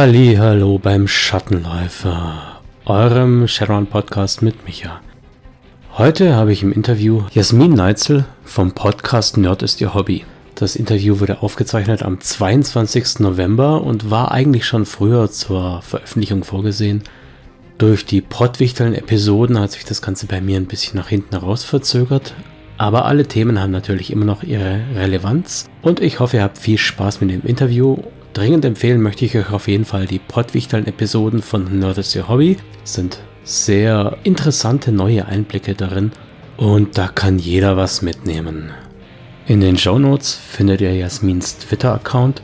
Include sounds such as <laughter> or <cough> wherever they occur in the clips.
Halli, hallo beim Schattenläufer, eurem Shadowrun Podcast mit Micha. Heute habe ich im Interview Jasmin Neitzel vom Podcast Nerd ist ihr Hobby. Das Interview wurde aufgezeichnet am 22. November und war eigentlich schon früher zur Veröffentlichung vorgesehen. Durch die pottwichteln Episoden hat sich das Ganze bei mir ein bisschen nach hinten raus verzögert, aber alle Themen haben natürlich immer noch ihre Relevanz und ich hoffe, ihr habt viel Spaß mit dem Interview Dringend empfehlen möchte ich euch auf jeden Fall die Pottwichteln-Episoden von Nerd is Your Hobby. Sind sehr interessante neue Einblicke darin und da kann jeder was mitnehmen. In den Show Notes findet ihr Jasmins Twitter-Account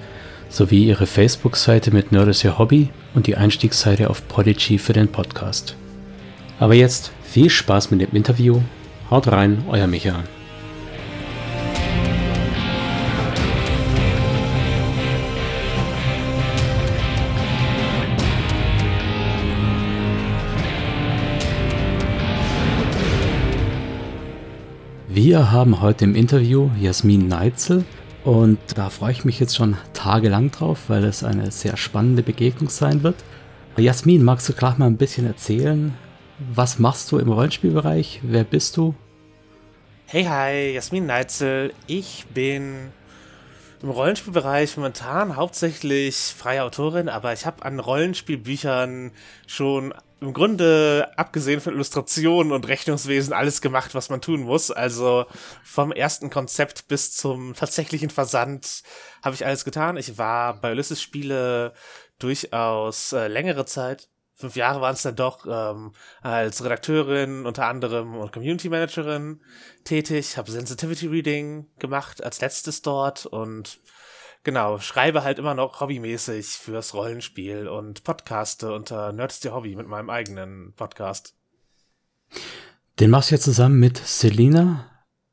sowie ihre Facebook-Seite mit Nerd is Your Hobby und die Einstiegsseite auf Podigy für den Podcast. Aber jetzt viel Spaß mit dem Interview. Haut rein, euer Michael. Wir haben heute im Interview Jasmin Neitzel und da freue ich mich jetzt schon tagelang drauf, weil es eine sehr spannende Begegnung sein wird. Jasmin, magst du gleich mal ein bisschen erzählen? Was machst du im Rollenspielbereich? Wer bist du? Hey, hi, Jasmin Neitzel. Ich bin im Rollenspielbereich momentan hauptsächlich freie Autorin, aber ich habe an Rollenspielbüchern schon im Grunde, abgesehen von Illustrationen und Rechnungswesen, alles gemacht, was man tun muss. Also vom ersten Konzept bis zum tatsächlichen Versand habe ich alles getan. Ich war bei Ulysses Spiele durchaus äh, längere Zeit. Fünf Jahre waren es dann doch ähm, als Redakteurin unter anderem und Community Managerin tätig, habe Sensitivity Reading gemacht als letztes dort und Genau, schreibe halt immer noch hobbymäßig fürs Rollenspiel und podcaste unter Nerds the Hobby mit meinem eigenen Podcast. Den machst du ja zusammen mit Selina?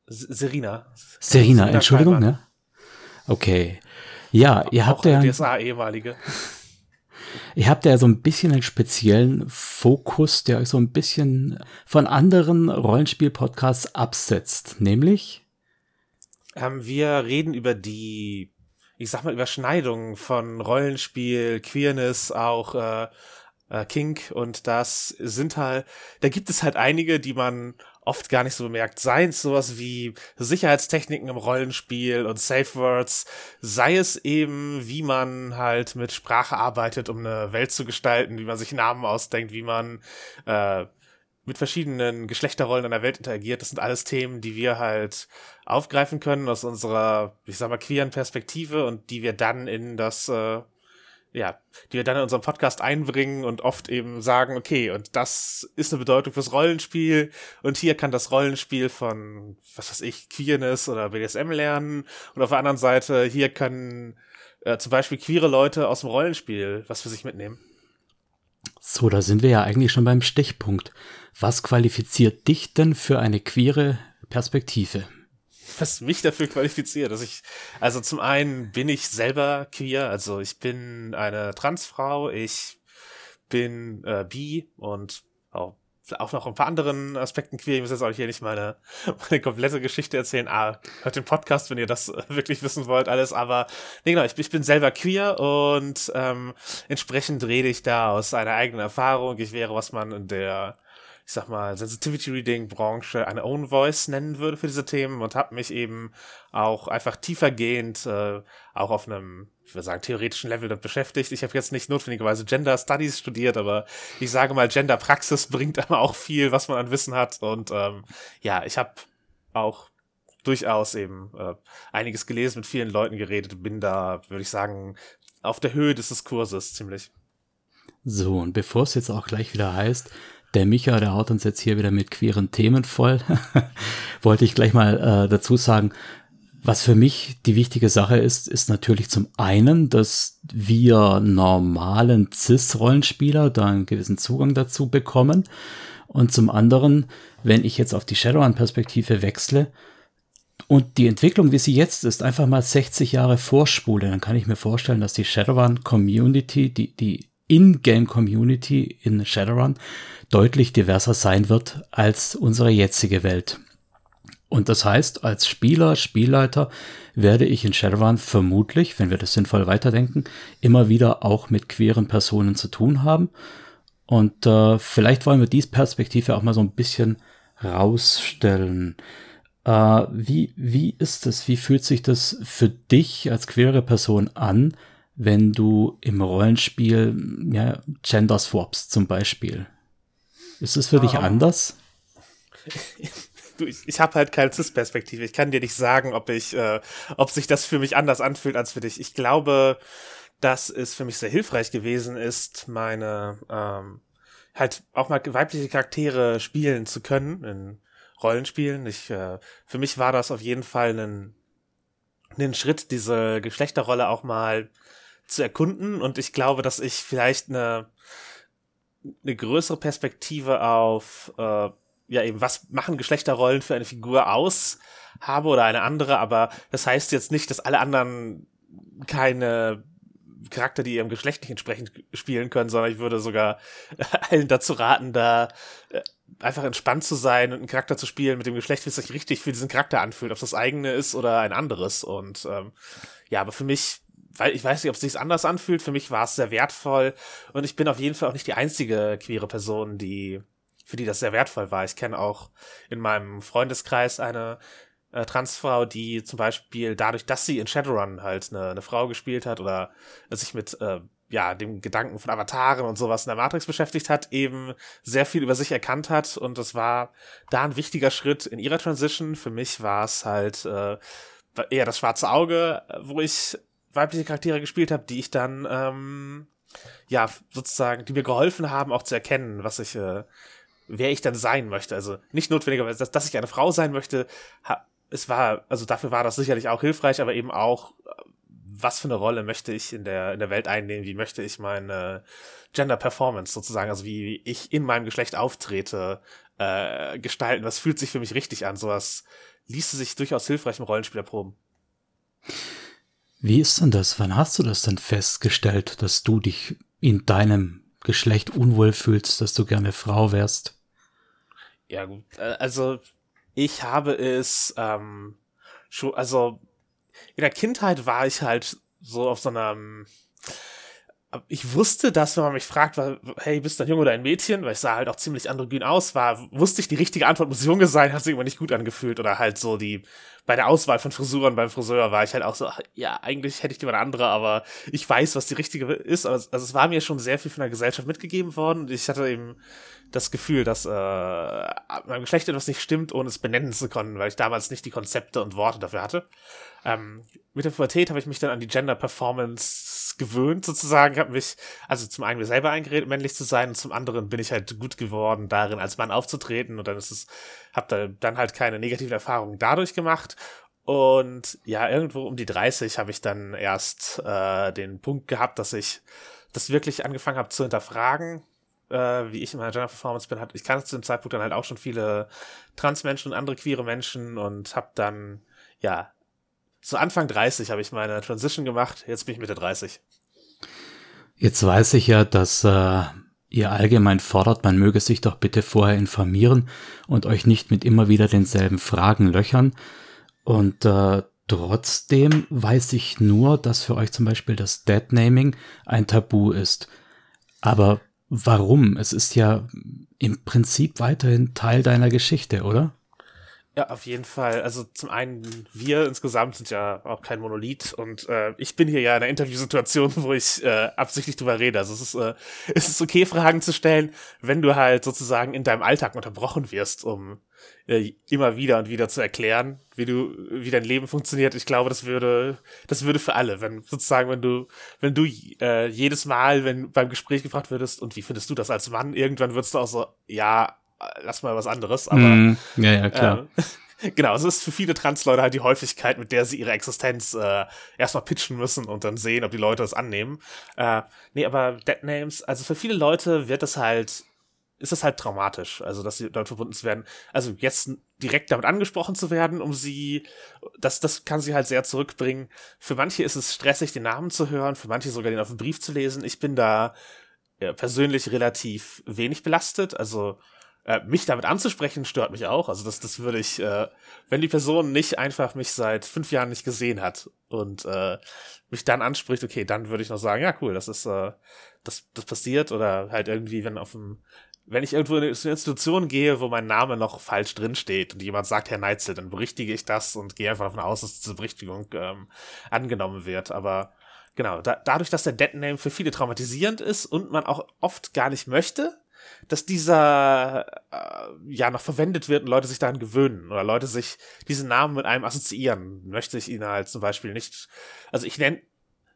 Serina. Serina, Entschuldigung, ne? Okay. Ja, ihr habt ja. DSA-ehemalige. Ihr habt ja so ein bisschen einen speziellen Fokus, der euch so ein bisschen von anderen Rollenspiel-Podcasts absetzt, nämlich? Ähm, wir reden über die ich sag mal, Überschneidungen von Rollenspiel, Queerness, auch äh, äh, Kink und das sind halt, da gibt es halt einige, die man oft gar nicht so bemerkt. Seien es sowas wie Sicherheitstechniken im Rollenspiel und Safe Words, sei es eben, wie man halt mit Sprache arbeitet, um eine Welt zu gestalten, wie man sich Namen ausdenkt, wie man äh, mit verschiedenen Geschlechterrollen in der Welt interagiert. Das sind alles Themen, die wir halt aufgreifen können aus unserer, ich sag mal, queeren Perspektive und die wir dann in das, äh, ja, die wir dann in unserem Podcast einbringen und oft eben sagen, okay, und das ist eine Bedeutung fürs Rollenspiel und hier kann das Rollenspiel von, was weiß ich, Queerness oder BDSM lernen und auf der anderen Seite hier können äh, zum Beispiel queere Leute aus dem Rollenspiel was für sich mitnehmen. So, da sind wir ja eigentlich schon beim Stichpunkt. Was qualifiziert dich denn für eine queere Perspektive? Was mich dafür qualifiziert, dass ich, also zum einen bin ich selber queer, also ich bin eine Transfrau, ich bin äh, bi und auch auch noch ein paar anderen Aspekten queer. Ich muss jetzt auch hier nicht meine, meine komplette Geschichte erzählen. Ah, hört den Podcast, wenn ihr das wirklich wissen wollt, alles. Aber nee, genau, ich, ich bin selber queer und ähm, entsprechend rede ich da aus einer eigenen Erfahrung. Ich wäre, was man in der ich sag mal, Sensitivity Reading Branche eine Own Voice nennen würde für diese Themen und habe mich eben auch einfach tiefergehend äh, auch auf einem, ich würde sagen, theoretischen Level damit beschäftigt. Ich habe jetzt nicht notwendigerweise Gender Studies studiert, aber ich sage mal, Gender Praxis <laughs> bringt aber auch viel, was man an Wissen hat. Und ähm, ja, ich habe auch durchaus eben äh, einiges gelesen, mit vielen Leuten geredet, bin da, würde ich sagen, auf der Höhe des Diskurses ziemlich. So, und bevor es jetzt auch gleich wieder heißt, der Micha, der haut uns jetzt hier wieder mit queeren Themen voll. <laughs> Wollte ich gleich mal äh, dazu sagen, was für mich die wichtige Sache ist, ist natürlich zum einen, dass wir normalen CIS-Rollenspieler da einen gewissen Zugang dazu bekommen. Und zum anderen, wenn ich jetzt auf die Shadowrun-Perspektive wechsle und die Entwicklung, wie sie jetzt ist, einfach mal 60 Jahre vorspule, dann kann ich mir vorstellen, dass die Shadowrun-Community, die, die In-Game-Community in Shadowrun deutlich diverser sein wird als unsere jetzige Welt. Und das heißt, als Spieler, Spielleiter werde ich in Shadowrun vermutlich, wenn wir das sinnvoll weiterdenken, immer wieder auch mit queeren Personen zu tun haben. Und äh, vielleicht wollen wir diese Perspektive auch mal so ein bisschen rausstellen. Äh, wie, wie ist es, wie fühlt sich das für dich als queere Person an, wenn du im Rollenspiel ja, Gender swaps zum Beispiel? Ist es für dich ah. anders? du, ich, ich habe halt keine Cis-Perspektive. Ich kann dir nicht sagen, ob ich, äh, ob sich das für mich anders anfühlt als für dich. Ich glaube, dass es für mich sehr hilfreich gewesen ist, meine ähm, halt auch mal weibliche Charaktere spielen zu können in Rollenspielen. Ich, äh, für mich war das auf jeden Fall ein, ein Schritt, diese Geschlechterrolle auch mal zu erkunden. Und ich glaube, dass ich vielleicht eine, eine größere Perspektive auf äh, ja eben, was machen Geschlechterrollen für eine Figur aus habe oder eine andere, aber das heißt jetzt nicht, dass alle anderen keine Charakter, die ihrem Geschlecht nicht entsprechend spielen können, sondern ich würde sogar <laughs> allen dazu raten, da äh, einfach entspannt zu sein und einen Charakter zu spielen mit dem Geschlecht, wie es sich richtig für diesen Charakter anfühlt, ob es das eigene ist oder ein anderes. Und ähm, ja, aber für mich, weil ich weiß nicht, ob es sich anders anfühlt, für mich war es sehr wertvoll und ich bin auf jeden Fall auch nicht die einzige queere Person, die für die das sehr wertvoll war. Ich kenne auch in meinem Freundeskreis eine äh, Transfrau, die zum Beispiel dadurch, dass sie in Shadowrun halt eine, eine Frau gespielt hat oder sich mit äh, ja, dem Gedanken von Avataren und sowas in der Matrix beschäftigt hat, eben sehr viel über sich erkannt hat und das war da ein wichtiger Schritt in ihrer Transition. Für mich war es halt äh, eher das schwarze Auge, wo ich weibliche Charaktere gespielt habe, die ich dann ähm, ja sozusagen, die mir geholfen haben, auch zu erkennen, was ich äh, wer ich dann sein möchte. Also nicht notwendigerweise, dass, dass ich eine Frau sein möchte. Es war, also dafür war das sicherlich auch hilfreich, aber eben auch, was für eine Rolle möchte ich in der, in der Welt einnehmen? Wie möchte ich meine Gender Performance sozusagen, also wie ich in meinem Geschlecht auftrete, äh, gestalten? Was fühlt sich für mich richtig an? Sowas ließe sich durchaus hilfreich im Rollenspiel erproben. Wie ist denn das? Wann hast du das denn festgestellt, dass du dich in deinem Geschlecht unwohl fühlst, dass du gerne Frau wärst? Ja, gut. Äh, also, ich habe es ähm, schon, also in der Kindheit war ich halt so auf so einer ich wusste, dass wenn man mich fragt, hey, bist du ein Junge oder ein Mädchen, weil ich sah halt auch ziemlich androgyn aus, war, wusste ich, die richtige Antwort muss Junge sein, hat sich immer nicht gut angefühlt oder halt so die, bei der Auswahl von Frisuren beim Friseur war ich halt auch so, ach, ja, eigentlich hätte ich lieber eine andere, aber ich weiß, was die richtige ist. Also, also es war mir schon sehr viel von der Gesellschaft mitgegeben worden und ich hatte eben das Gefühl, dass äh, meinem Geschlecht etwas nicht stimmt, ohne es benennen zu können, weil ich damals nicht die Konzepte und Worte dafür hatte. Ähm, mit der Pubertät habe ich mich dann an die Gender Performance gewöhnt, sozusagen. Ich habe mich, also zum einen mir selber eingeredet, männlich zu sein, und zum anderen bin ich halt gut geworden, darin als Mann aufzutreten. Und dann ist es, habe da dann halt keine negativen Erfahrungen dadurch gemacht. Und ja, irgendwo um die 30 habe ich dann erst äh, den Punkt gehabt, dass ich das wirklich angefangen habe zu hinterfragen, äh, wie ich in meiner Gender Performance bin. Ich kannte zu dem Zeitpunkt dann halt auch schon viele Transmenschen und andere queere Menschen und habe dann ja zu Anfang 30 habe ich meine Transition gemacht, jetzt bin ich Mitte 30. Jetzt weiß ich ja, dass äh, ihr allgemein fordert, man möge sich doch bitte vorher informieren und euch nicht mit immer wieder denselben Fragen löchern. Und äh, trotzdem weiß ich nur, dass für euch zum Beispiel das Deadnaming ein Tabu ist. Aber warum? Es ist ja im Prinzip weiterhin Teil deiner Geschichte, oder? Ja, auf jeden Fall. Also zum einen, wir insgesamt sind ja auch kein Monolith und äh, ich bin hier ja in einer Interviewsituation, wo ich äh, absichtlich drüber rede. Also es ist, äh, es ist okay, Fragen zu stellen, wenn du halt sozusagen in deinem Alltag unterbrochen wirst, um äh, immer wieder und wieder zu erklären, wie du, wie dein Leben funktioniert. Ich glaube, das würde, das würde für alle, wenn sozusagen, wenn du, wenn du äh, jedes Mal, wenn beim Gespräch gefragt würdest, und wie findest du das als Mann, irgendwann würdest du auch so, ja, lass mal was anderes, aber. Mm, ja, ja, klar. Äh, <laughs> genau, es ist für viele Trans-Leute halt die Häufigkeit, mit der sie ihre Existenz äh, erstmal pitchen müssen und dann sehen, ob die Leute es annehmen. Äh, nee, aber Dead Names, also für viele Leute wird es halt, ist es halt traumatisch, also dass sie dort verbunden zu werden. Also jetzt direkt damit angesprochen zu werden, um sie, das, das kann sie halt sehr zurückbringen. Für manche ist es stressig, den Namen zu hören, für manche sogar den auf dem Brief zu lesen. Ich bin da ja, persönlich relativ wenig belastet, also Äh, mich damit anzusprechen stört mich auch. Also das, das würde ich, äh, wenn die Person nicht einfach mich seit fünf Jahren nicht gesehen hat und äh, mich dann anspricht, okay, dann würde ich noch sagen, ja cool, das ist, äh, das, das passiert oder halt irgendwie, wenn auf dem, wenn ich irgendwo in eine Institution gehe, wo mein Name noch falsch drin steht und jemand sagt Herr Neitzel, dann berichtige ich das und gehe einfach davon aus, dass diese Berichtigung ähm, angenommen wird. Aber genau, da, dadurch, dass der Dead Name für viele traumatisierend ist und man auch oft gar nicht möchte, dass dieser äh, ja noch verwendet wird und Leute sich daran gewöhnen oder Leute sich diesen Namen mit einem assoziieren, möchte ich ihn halt zum Beispiel nicht. Also ich nenne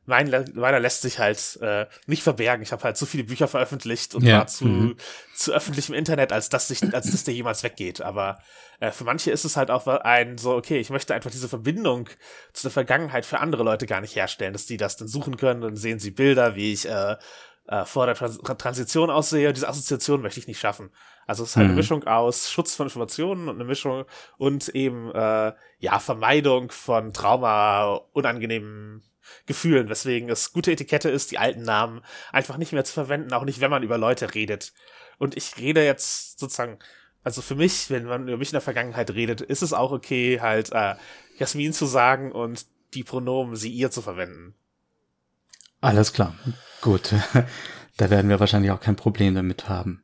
mein, meiner lässt sich halt äh, nicht verbergen. Ich habe halt so viele Bücher veröffentlicht und ja. war zu, mhm. zu öffentlichem Internet, als dass sich, als dass der jemals weggeht. Aber äh, für manche ist es halt auch ein so, okay, ich möchte einfach diese Verbindung zu der Vergangenheit für andere Leute gar nicht herstellen, dass die das dann suchen können. Dann sehen sie Bilder, wie ich äh, äh, vor der Trans Transition aussehe. Diese Assoziation möchte ich nicht schaffen. Also es ist halt mhm. eine Mischung aus Schutz von Informationen und eine Mischung und eben äh, ja Vermeidung von Trauma, unangenehmen Gefühlen, weswegen es gute Etikette ist, die alten Namen einfach nicht mehr zu verwenden, auch nicht, wenn man über Leute redet. Und ich rede jetzt sozusagen, also für mich, wenn man über mich in der Vergangenheit redet, ist es auch okay, halt äh, Jasmin zu sagen und die Pronomen sie ihr zu verwenden. Alles klar. Gut. <laughs> da werden wir wahrscheinlich auch kein Problem damit haben.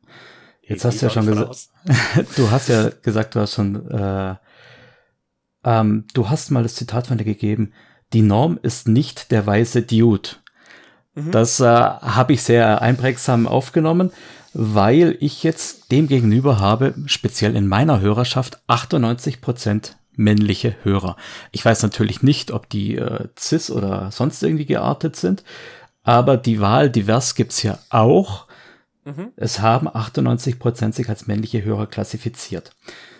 Jetzt hast du ja schon gesagt, <laughs> du hast ja gesagt, du hast schon, äh, ähm, du hast mal das Zitat von dir gegeben, die Norm ist nicht der weiße Dude. Mhm. Das äh, habe ich sehr einprägsam aufgenommen, weil ich jetzt dem gegenüber habe, speziell in meiner Hörerschaft, 98 Prozent männliche Hörer. Ich weiß natürlich nicht, ob die äh, cis oder sonst irgendwie geartet sind, aber die Wahl divers gibt's ja auch. Mhm. Es haben 98 Prozent sich als männliche Hörer klassifiziert.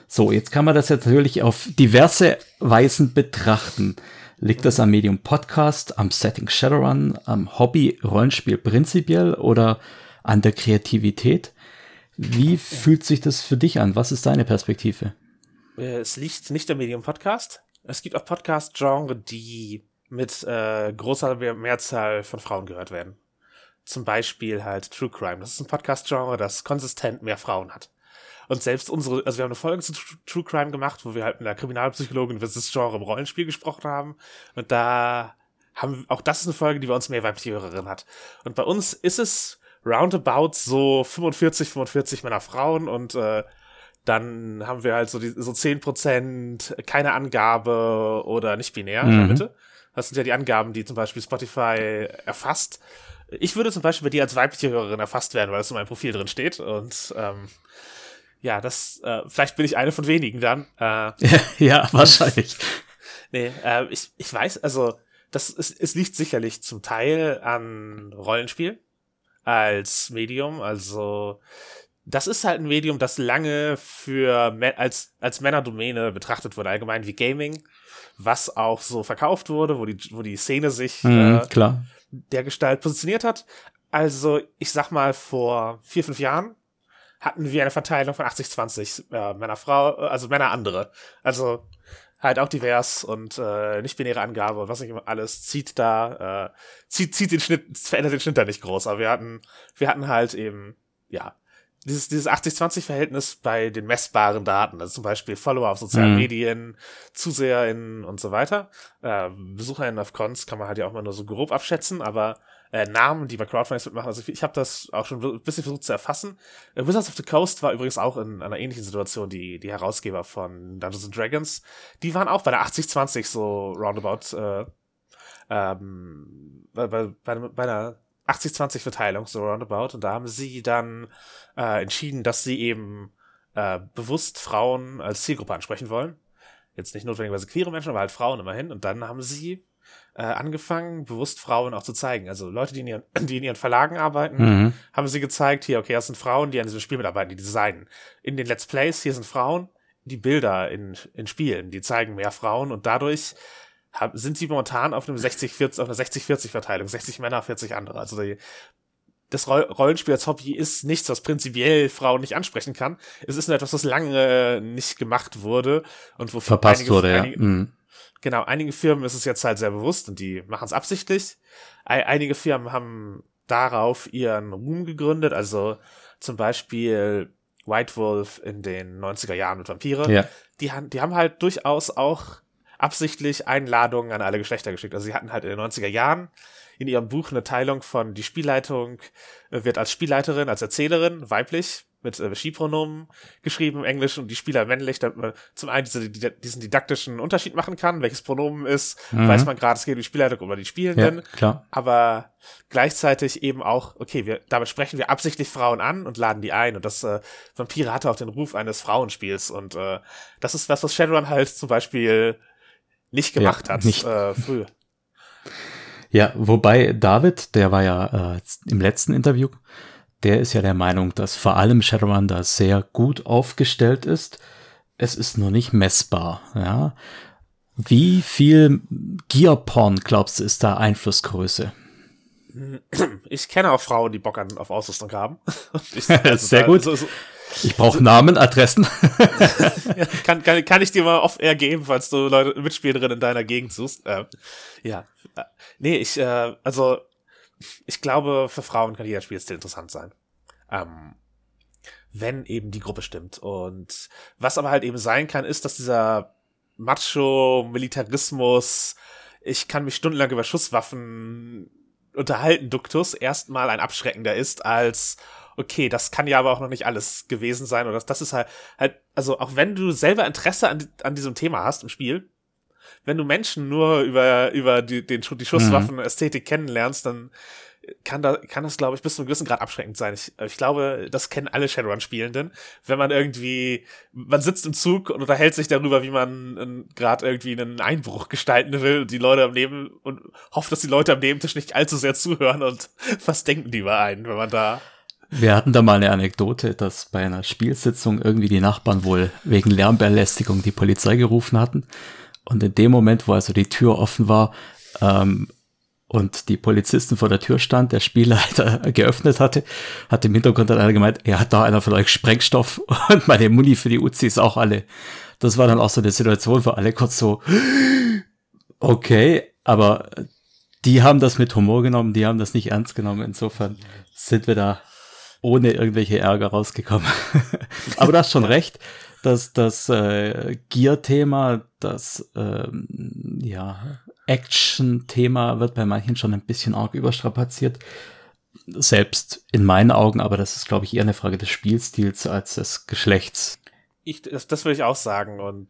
So, jetzt kann man das jetzt natürlich auf diverse Weisen betrachten. Liegt das am Medium Podcast, am Setting Shadowrun, am Hobby Rollenspiel prinzipiell oder an der Kreativität? Wie fühlt sich das für dich an? Was ist deine Perspektive? Äh, es liegt nicht am Medium Podcast. Es gibt auch Podcast-Genre, die mit äh, großer Mehrzahl von Frauen gehört werden. Zum Beispiel halt True Crime. Das ist ein Podcast-Genre, das konsistent mehr Frauen hat. Und selbst unsere, also wir haben eine Folge zu True Crime gemacht, wo wir halt mit einer Kriminalpsychologin über das Genre im Rollenspiel gesprochen haben. Und da haben, auch das ist eine Folge, die bei uns mehr weibliche Hörerinnen hat. Und bei uns ist es roundabout so 45, 45 Männer, Frauen und äh, dann haben wir halt so die, so 10% keine Angabe oder nicht binär mhm. in der Mitte. Das sind ja die Angaben, die zum Beispiel Spotify erfasst. Ich würde zum Beispiel bei dir als weibliche Hörerin erfasst werden, weil es in meinem Profil drin steht. Und ähm, ja, das, äh, vielleicht bin ich eine von wenigen dann. Äh, <laughs> ja, wahrscheinlich. <laughs> nee, äh, ich, ich weiß, also das ist, es liegt sicherlich zum Teil an Rollenspiel als Medium. Also das ist halt ein Medium, das lange für als als Männerdomäne betrachtet wurde, allgemein wie Gaming, was auch so verkauft wurde, wo die wo die Szene sich mhm, äh, klar. der Gestalt positioniert hat. Also ich sag mal vor vier fünf Jahren hatten wir eine Verteilung von 80-20 äh, Männer, Frau, äh, also Männer andere. Also halt auch divers und äh, nicht binäre Angabe, was nicht immer alles zieht da, äh, zieht, zieht den Schnitt, verändert den Schnitt da nicht groß. Aber wir hatten, wir hatten halt eben, ja, dieses, dieses 80-20-Verhältnis bei den messbaren Daten, also zum Beispiel Follower auf sozialen mhm. Medien, ZuseherInnen und so weiter. Äh, BesucherInnen auf Cons kann man halt ja auch mal nur so grob abschätzen, aber äh, Namen, die bei Crowdfunding mitmachen. Also ich, habe das auch schon ein bisschen versucht zu erfassen. Äh, Wizards of the Coast war übrigens auch in einer ähnlichen Situation, die, die Herausgeber von Dungeons and Dragons. Die waren auch bei der 80-20 so roundabout, äh, ähm, bei, bei, bei, bei einer 80-20-Verteilung, so roundabout. Und da haben sie dann äh, entschieden, dass sie eben äh, bewusst Frauen als Zielgruppe ansprechen wollen. Jetzt nicht notwendigerweise queere Menschen, aber halt Frauen immerhin. Und dann haben sie äh, angefangen, bewusst Frauen auch zu zeigen. Also Leute, die in ihren, <clears throat> die in ihren Verlagen arbeiten, mhm. haben sie gezeigt, hier, okay, das sind Frauen, die an diesem Spiel mitarbeiten, die designen. In den Let's Plays, hier sind Frauen, die Bilder in, in Spielen, die zeigen mehr Frauen und dadurch hab, sind sie momentan auf einem 60-40, auf einer 60-40-Verteilung, 60 Männer, 40 andere. Also die, das Rollenspiel als Hobby ist nichts, was prinzipiell Frauen nicht ansprechen kann. Es ist nur etwas, was lange nicht gemacht wurde und wo verpasst einige, wurde, ja. Einige, mhm. Genau, einigen Firmen ist es jetzt halt sehr bewusst und die machen es absichtlich. Einige Firmen haben darauf ihren Ruhm gegründet, also zum Beispiel White Wolf in den 90er Jahren mit Vampire, Ja. die, die haben halt durchaus auch absichtlich Einladungen an alle Geschlechter geschickt. Also sie hatten halt in den 90er Jahren in ihrem Buch eine Teilung von die Spielleitung äh, wird als Spielleiterin, als Erzählerin weiblich mit äh, She-Pronomen geschrieben im Englisch und die Spieler männlich, damit man zum einen diese, die, diesen didaktischen Unterschied machen kann, welches Pronomen ist, Mhm. weiß man gerade, es geht um die Spielleitung oder die Ja, Spielenden, klar. aber gleichzeitig eben auch, okay, wir, damit sprechen wir absichtlich Frauen an und laden die ein und das äh, Vampire hatte auch den Ruf eines Frauenspiels und äh, das ist was, was Shadowrun halt zum Beispiel nicht gemacht Ja, hat nicht. Äh, früher. Ja, wobei David, der war ja äh, im letzten Interview, der ist ja der Meinung, dass vor allem Shadowrun da sehr gut aufgestellt ist. Es ist nur nicht messbar, ja. Wie viel Gear-Porn, glaubst du, ist da Einflussgröße? Ich kenne auch Frauen, die Bock an, auf Ausrüstung haben. <laughs> Ich, <laughs> Sehr da- gut. So, so, Ich brauche Namen, Adressen. <laughs> <laughs> kann, kann, kann ich dir mal oft ergeben, falls du Leute, Mitspielerinnen in deiner Gegend suchst. Äh, ja. Äh, Nee, ich, äh, also, ich glaube, für Frauen kann jeder Spielstil interessant sein. Ähm, wenn eben die Gruppe stimmt. Und was aber halt eben sein kann, ist, dass dieser Macho-Militarismus, ich kann mich stundenlang über Schusswaffen unterhalten, Duktus, erstmal ein abschreckender ist als, okay, das kann ja aber auch noch nicht alles gewesen sein. Oder das, das ist halt, halt, also auch wenn du selber Interesse an, an diesem Thema hast im Spiel, wenn du Menschen nur über, über die, den, die Schusswaffen-Ästhetik kennenlernst, dann kann, da, kann das, glaube ich, bis zu einem gewissen Grad abschreckend sein. Ich, ich glaube, das kennen alle Shadowrun-Spielenden. Wenn man irgendwie, man sitzt im Zug und unterhält sich darüber, wie man gerade irgendwie einen Einbruch gestalten will und die Leute am Neben und hofft, dass die Leute am Nebentisch nicht allzu sehr zuhören und <laughs> was denken die über einen, wenn man da Wir hatten da mal eine Anekdote, dass bei einer Spielsitzung irgendwie die Nachbarn wohl wegen Lärmbelästigung die Polizei gerufen hatten. Und in dem Moment, wo also die Tür offen war ähm, und die Polizisten vor der Tür stand, der Spielleiter <laughs> geöffnet hatte, hat im Hintergrund dann einer gemeint, ja, hat da einer von euch Sprengstoff <laughs> und meine Muni für die Uzis auch alle. Das war dann auch so eine Situation, wo alle kurz so, <gasps> okay, aber die haben das mit Humor genommen, die haben das nicht ernst genommen. Insofern sind wir da ohne irgendwelche Ärger rausgekommen. <laughs> Aber du hast schon recht, dass das äh, Gear-Thema, das ähm, ja, Action-Thema wird bei manchen schon ein bisschen arg überstrapaziert. Selbst in meinen Augen, aber das ist, glaube ich, eher eine Frage des Spielstils als des Geschlechts. ich, das, das würde ich auch sagen. Und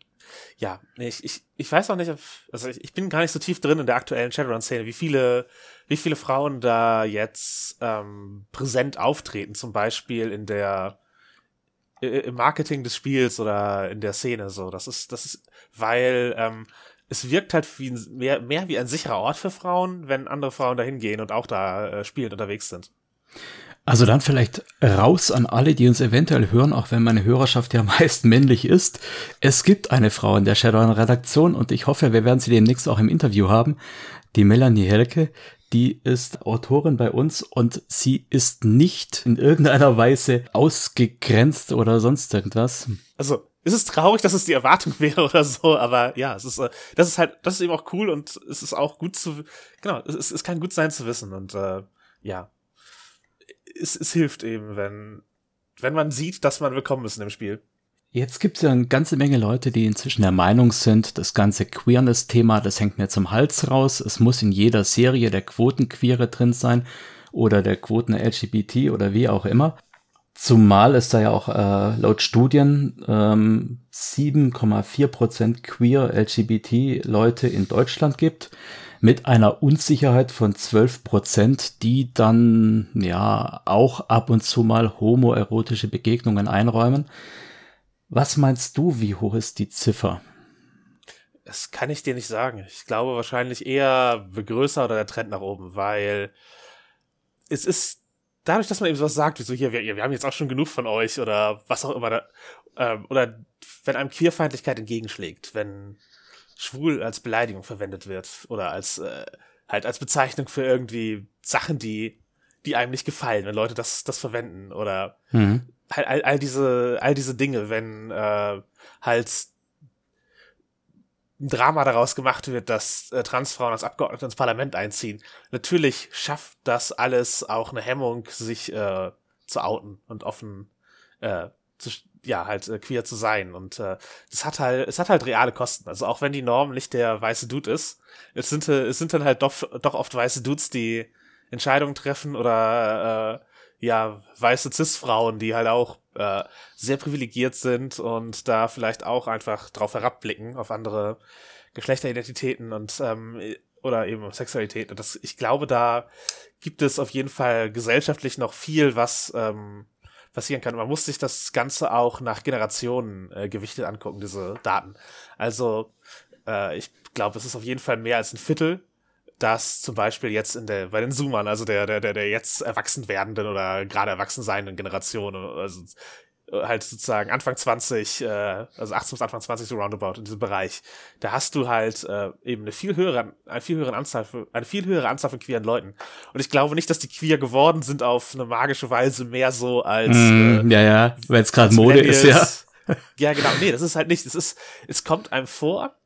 ja, ich, ich, ich weiß auch nicht, also ich, ich bin gar nicht so tief drin in der aktuellen Shadowrun-Szene, wie viele, wie viele Frauen da jetzt ähm, präsent auftreten, zum Beispiel in der im Marketing des Spiels oder in der Szene so. Das ist, das ist, weil ähm, es wirkt halt wie ein, mehr, mehr wie ein sicherer Ort für Frauen, wenn andere Frauen da hingehen und auch da äh, spielend unterwegs sind. Also dann vielleicht raus an alle, die uns eventuell hören, auch wenn meine Hörerschaft ja <laughs> meist männlich ist. Es gibt eine Frau in der Shadowrun-Redaktion und ich hoffe, wir werden sie demnächst auch im Interview haben. Die Melanie Helke, die ist Autorin bei uns und sie ist nicht in irgendeiner Weise ausgegrenzt oder sonst irgendwas. also es ist traurig, dass es die Erwartung <laughs> wäre oder so, aber ja, es ist, äh, das ist halt, das ist eben auch cool und es ist auch gut zu, genau, es, es kann gut sein zu wissen und äh, ja, es, es hilft eben, wenn, wenn man sieht, dass man willkommen ist in dem Spiel. Jetzt gibt es ja eine ganze Menge Leute, die inzwischen der Meinung sind, das ganze Queerness-Thema, das hängt mir zum Hals raus. Es muss in jeder Serie der Quotenqueere drin sein oder der Quoten LGBT oder wie auch immer. Zumal es da ja auch äh, laut Studien ähm, 7,4% queer LGBT-Leute in Deutschland gibt, mit einer Unsicherheit von 12%, die dann ja auch ab und zu mal homoerotische Begegnungen einräumen. Was meinst du, wie hoch ist die Ziffer? Das kann ich dir nicht sagen. Ich glaube wahrscheinlich eher größer oder der Trend nach oben, weil es ist dadurch, dass man eben sowas sagt, wie so hier, wir, wir haben jetzt auch schon genug von euch oder was auch immer da, ähm, oder wenn einem Queerfeindlichkeit entgegenschlägt, wenn schwul als Beleidigung verwendet wird oder als äh, halt als Bezeichnung für irgendwie Sachen, die die einem nicht gefallen, wenn Leute das das verwenden oder Mhm. all, all, all diese all diese Dinge, wenn äh, halt ein Drama daraus gemacht wird, dass äh, Transfrauen als Abgeordnete ins Parlament einziehen. Natürlich schafft das alles auch eine Hemmung, sich äh, zu outen und offen äh, zu, ja, halt äh, queer zu sein. Und äh, das hat halt, es hat halt reale Kosten. Also auch wenn die Norm nicht der weiße Dude ist, es sind, äh, es sind dann halt doch, doch oft weiße Dudes, die Entscheidungen treffen oder äh, ja, weiße Cis-Frauen, die halt auch äh, sehr privilegiert sind und da vielleicht auch einfach drauf herabblicken auf andere Geschlechteridentitäten und ähm, oder eben Sexualität. Und das, ich glaube, da gibt es auf jeden Fall gesellschaftlich noch viel, was ähm, passieren kann. Man muss sich das Ganze auch nach Generationen äh, gewichtet angucken, diese Daten. Also äh, ich glaube, es ist auf jeden Fall mehr als ein Viertel, das zum Beispiel jetzt in der, bei den Zoomern, also der, der, der, der jetzt erwachsen werdenden oder gerade erwachsen seienden Generation, also halt sozusagen Anfang 20, äh, also 18 bis Anfang 20 so roundabout in diesem Bereich, da hast du halt äh, eben eine viel höhere, eine viel höhere Anzahl, für, eine viel höhere Anzahl von queeren Leuten. Und ich glaube nicht, dass die queer geworden sind auf eine magische Weise mehr so als mm, äh, ja ja, weil es gerade Mode ist ja. ja genau, nee, das ist halt nicht. Es ist, es kommt einem vor,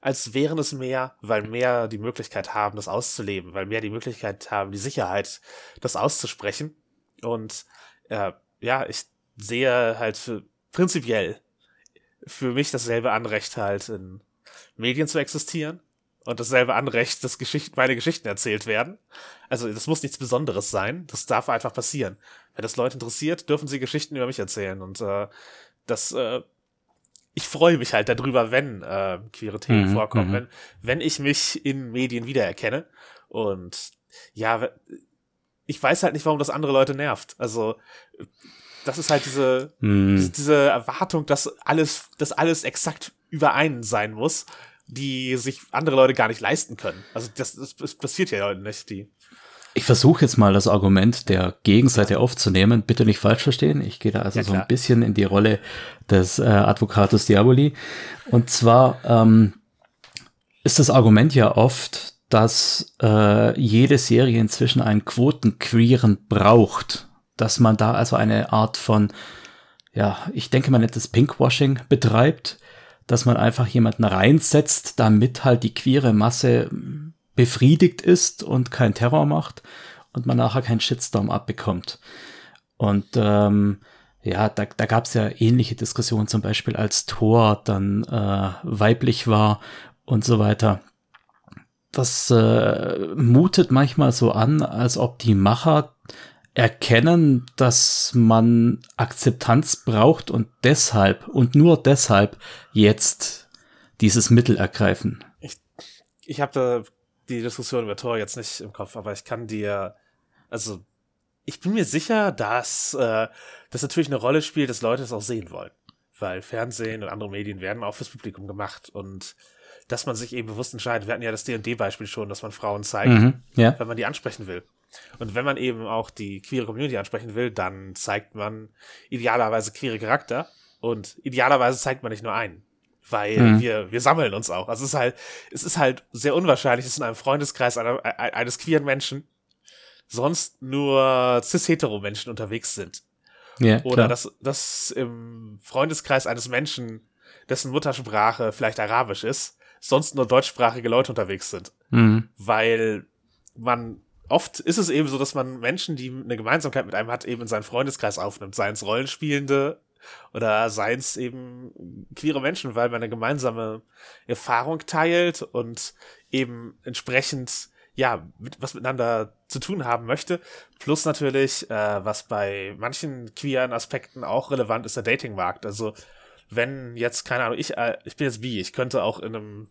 als wären es mehr, weil mehr die Möglichkeit haben, das auszuleben, weil mehr die Möglichkeit haben, die Sicherheit, das auszusprechen. Und äh, ja, ich sehe halt für, prinzipiell für mich dasselbe Anrecht halt in Medien zu existieren und dasselbe Anrecht, dass Geschichten, meine Geschichten erzählt werden. Also das muss nichts Besonderes sein, das darf einfach passieren. Wenn das Leute interessiert, dürfen sie Geschichten über mich erzählen und äh, das äh, ich freue mich halt darüber, wenn äh, queere Themen mhm, vorkommen, mhm. wenn, wenn ich mich in Medien wiedererkenne. Und ja, ich weiß halt nicht, warum das andere Leute nervt. Also das ist halt diese, mm. diese, diese, Erwartung, dass alles, dass alles exakt überein sein muss, die sich andere Leute gar nicht leisten können. Also das, das, das passiert ja nicht. Die ich versuche jetzt mal das Argument der Gegenseite aufzunehmen. Bitte nicht falsch verstehen. Ich gehe da also ja, so ein bisschen in die Rolle des äh, Advocatus Diaboli. Und zwar ähm, ist das Argument ja oft, dass äh, jede Serie inzwischen einen Quotenqueeren braucht dass man da also eine Art von, ja, ich denke, man nennt das Pinkwashing betreibt, dass man einfach jemanden reinsetzt, damit halt die queere Masse befriedigt ist und kein Terror macht und man nachher keinen Shitstorm abbekommt. Und ähm, ja, da, da gab es ja ähnliche Diskussionen, zum Beispiel als Thor dann äh, weiblich war und so weiter. Das äh, mutet manchmal so an, als ob die Macher erkennen, dass man Akzeptanz braucht und deshalb und nur deshalb jetzt dieses Mittel ergreifen. Ich, ich habe da die Diskussion über Tor jetzt nicht im Kopf, aber ich kann dir, also ich bin mir sicher, dass äh, das natürlich eine Rolle spielt, dass Leute es auch sehen wollen. Weil Fernsehen und andere Medien werden auch fürs Publikum gemacht und dass man sich eben bewusst entscheidet. Wir hatten ja das D&D-Beispiel schon, dass man Frauen zeigt, mhm, ja. wenn man die ansprechen will. Und wenn man eben auch die queere Community ansprechen will, dann zeigt man idealerweise queere Charakter und idealerweise zeigt man nicht nur einen. Weil mhm. wir, wir sammeln uns auch. Also es ist halt, es ist halt sehr unwahrscheinlich, dass in einem Freundeskreis einer, eines queeren Menschen sonst nur cis-hetero-Menschen unterwegs sind. Ja, Oder klar. dass, dass im Freundeskreis eines Menschen, dessen Muttersprache vielleicht Arabisch ist, sonst nur deutschsprachige Leute unterwegs sind. Mhm. Weil man oft ist es eben so, dass man Menschen, die eine Gemeinsamkeit mit einem hat, eben in seinen Freundeskreis aufnimmt, seien es Rollenspielende oder seien es eben queere Menschen, weil man eine gemeinsame Erfahrung teilt und eben entsprechend ja, mit, was miteinander zu tun haben möchte. Plus natürlich, äh, was bei manchen queeren Aspekten auch relevant ist, der Datingmarkt. Also wenn jetzt, keine Ahnung, ich, äh, ich bin jetzt bi, ich könnte auch in einem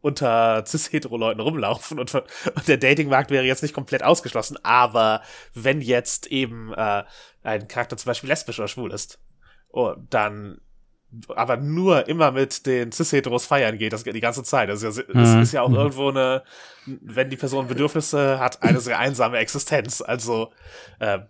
unter cis-hetero-Leuten rumlaufen und, und, der Datingmarkt wäre jetzt nicht komplett ausgeschlossen, aber wenn jetzt eben äh, ein Charakter zum Beispiel lesbisch oder schwul ist, oh, dann aber nur immer mit den Cis-Heteros feiern geht, das die ganze Zeit. Das ist ja, das mhm. ist ja auch mhm. irgendwo eine, wenn die Person Bedürfnisse hat, eine sehr einsame Existenz. Also äh,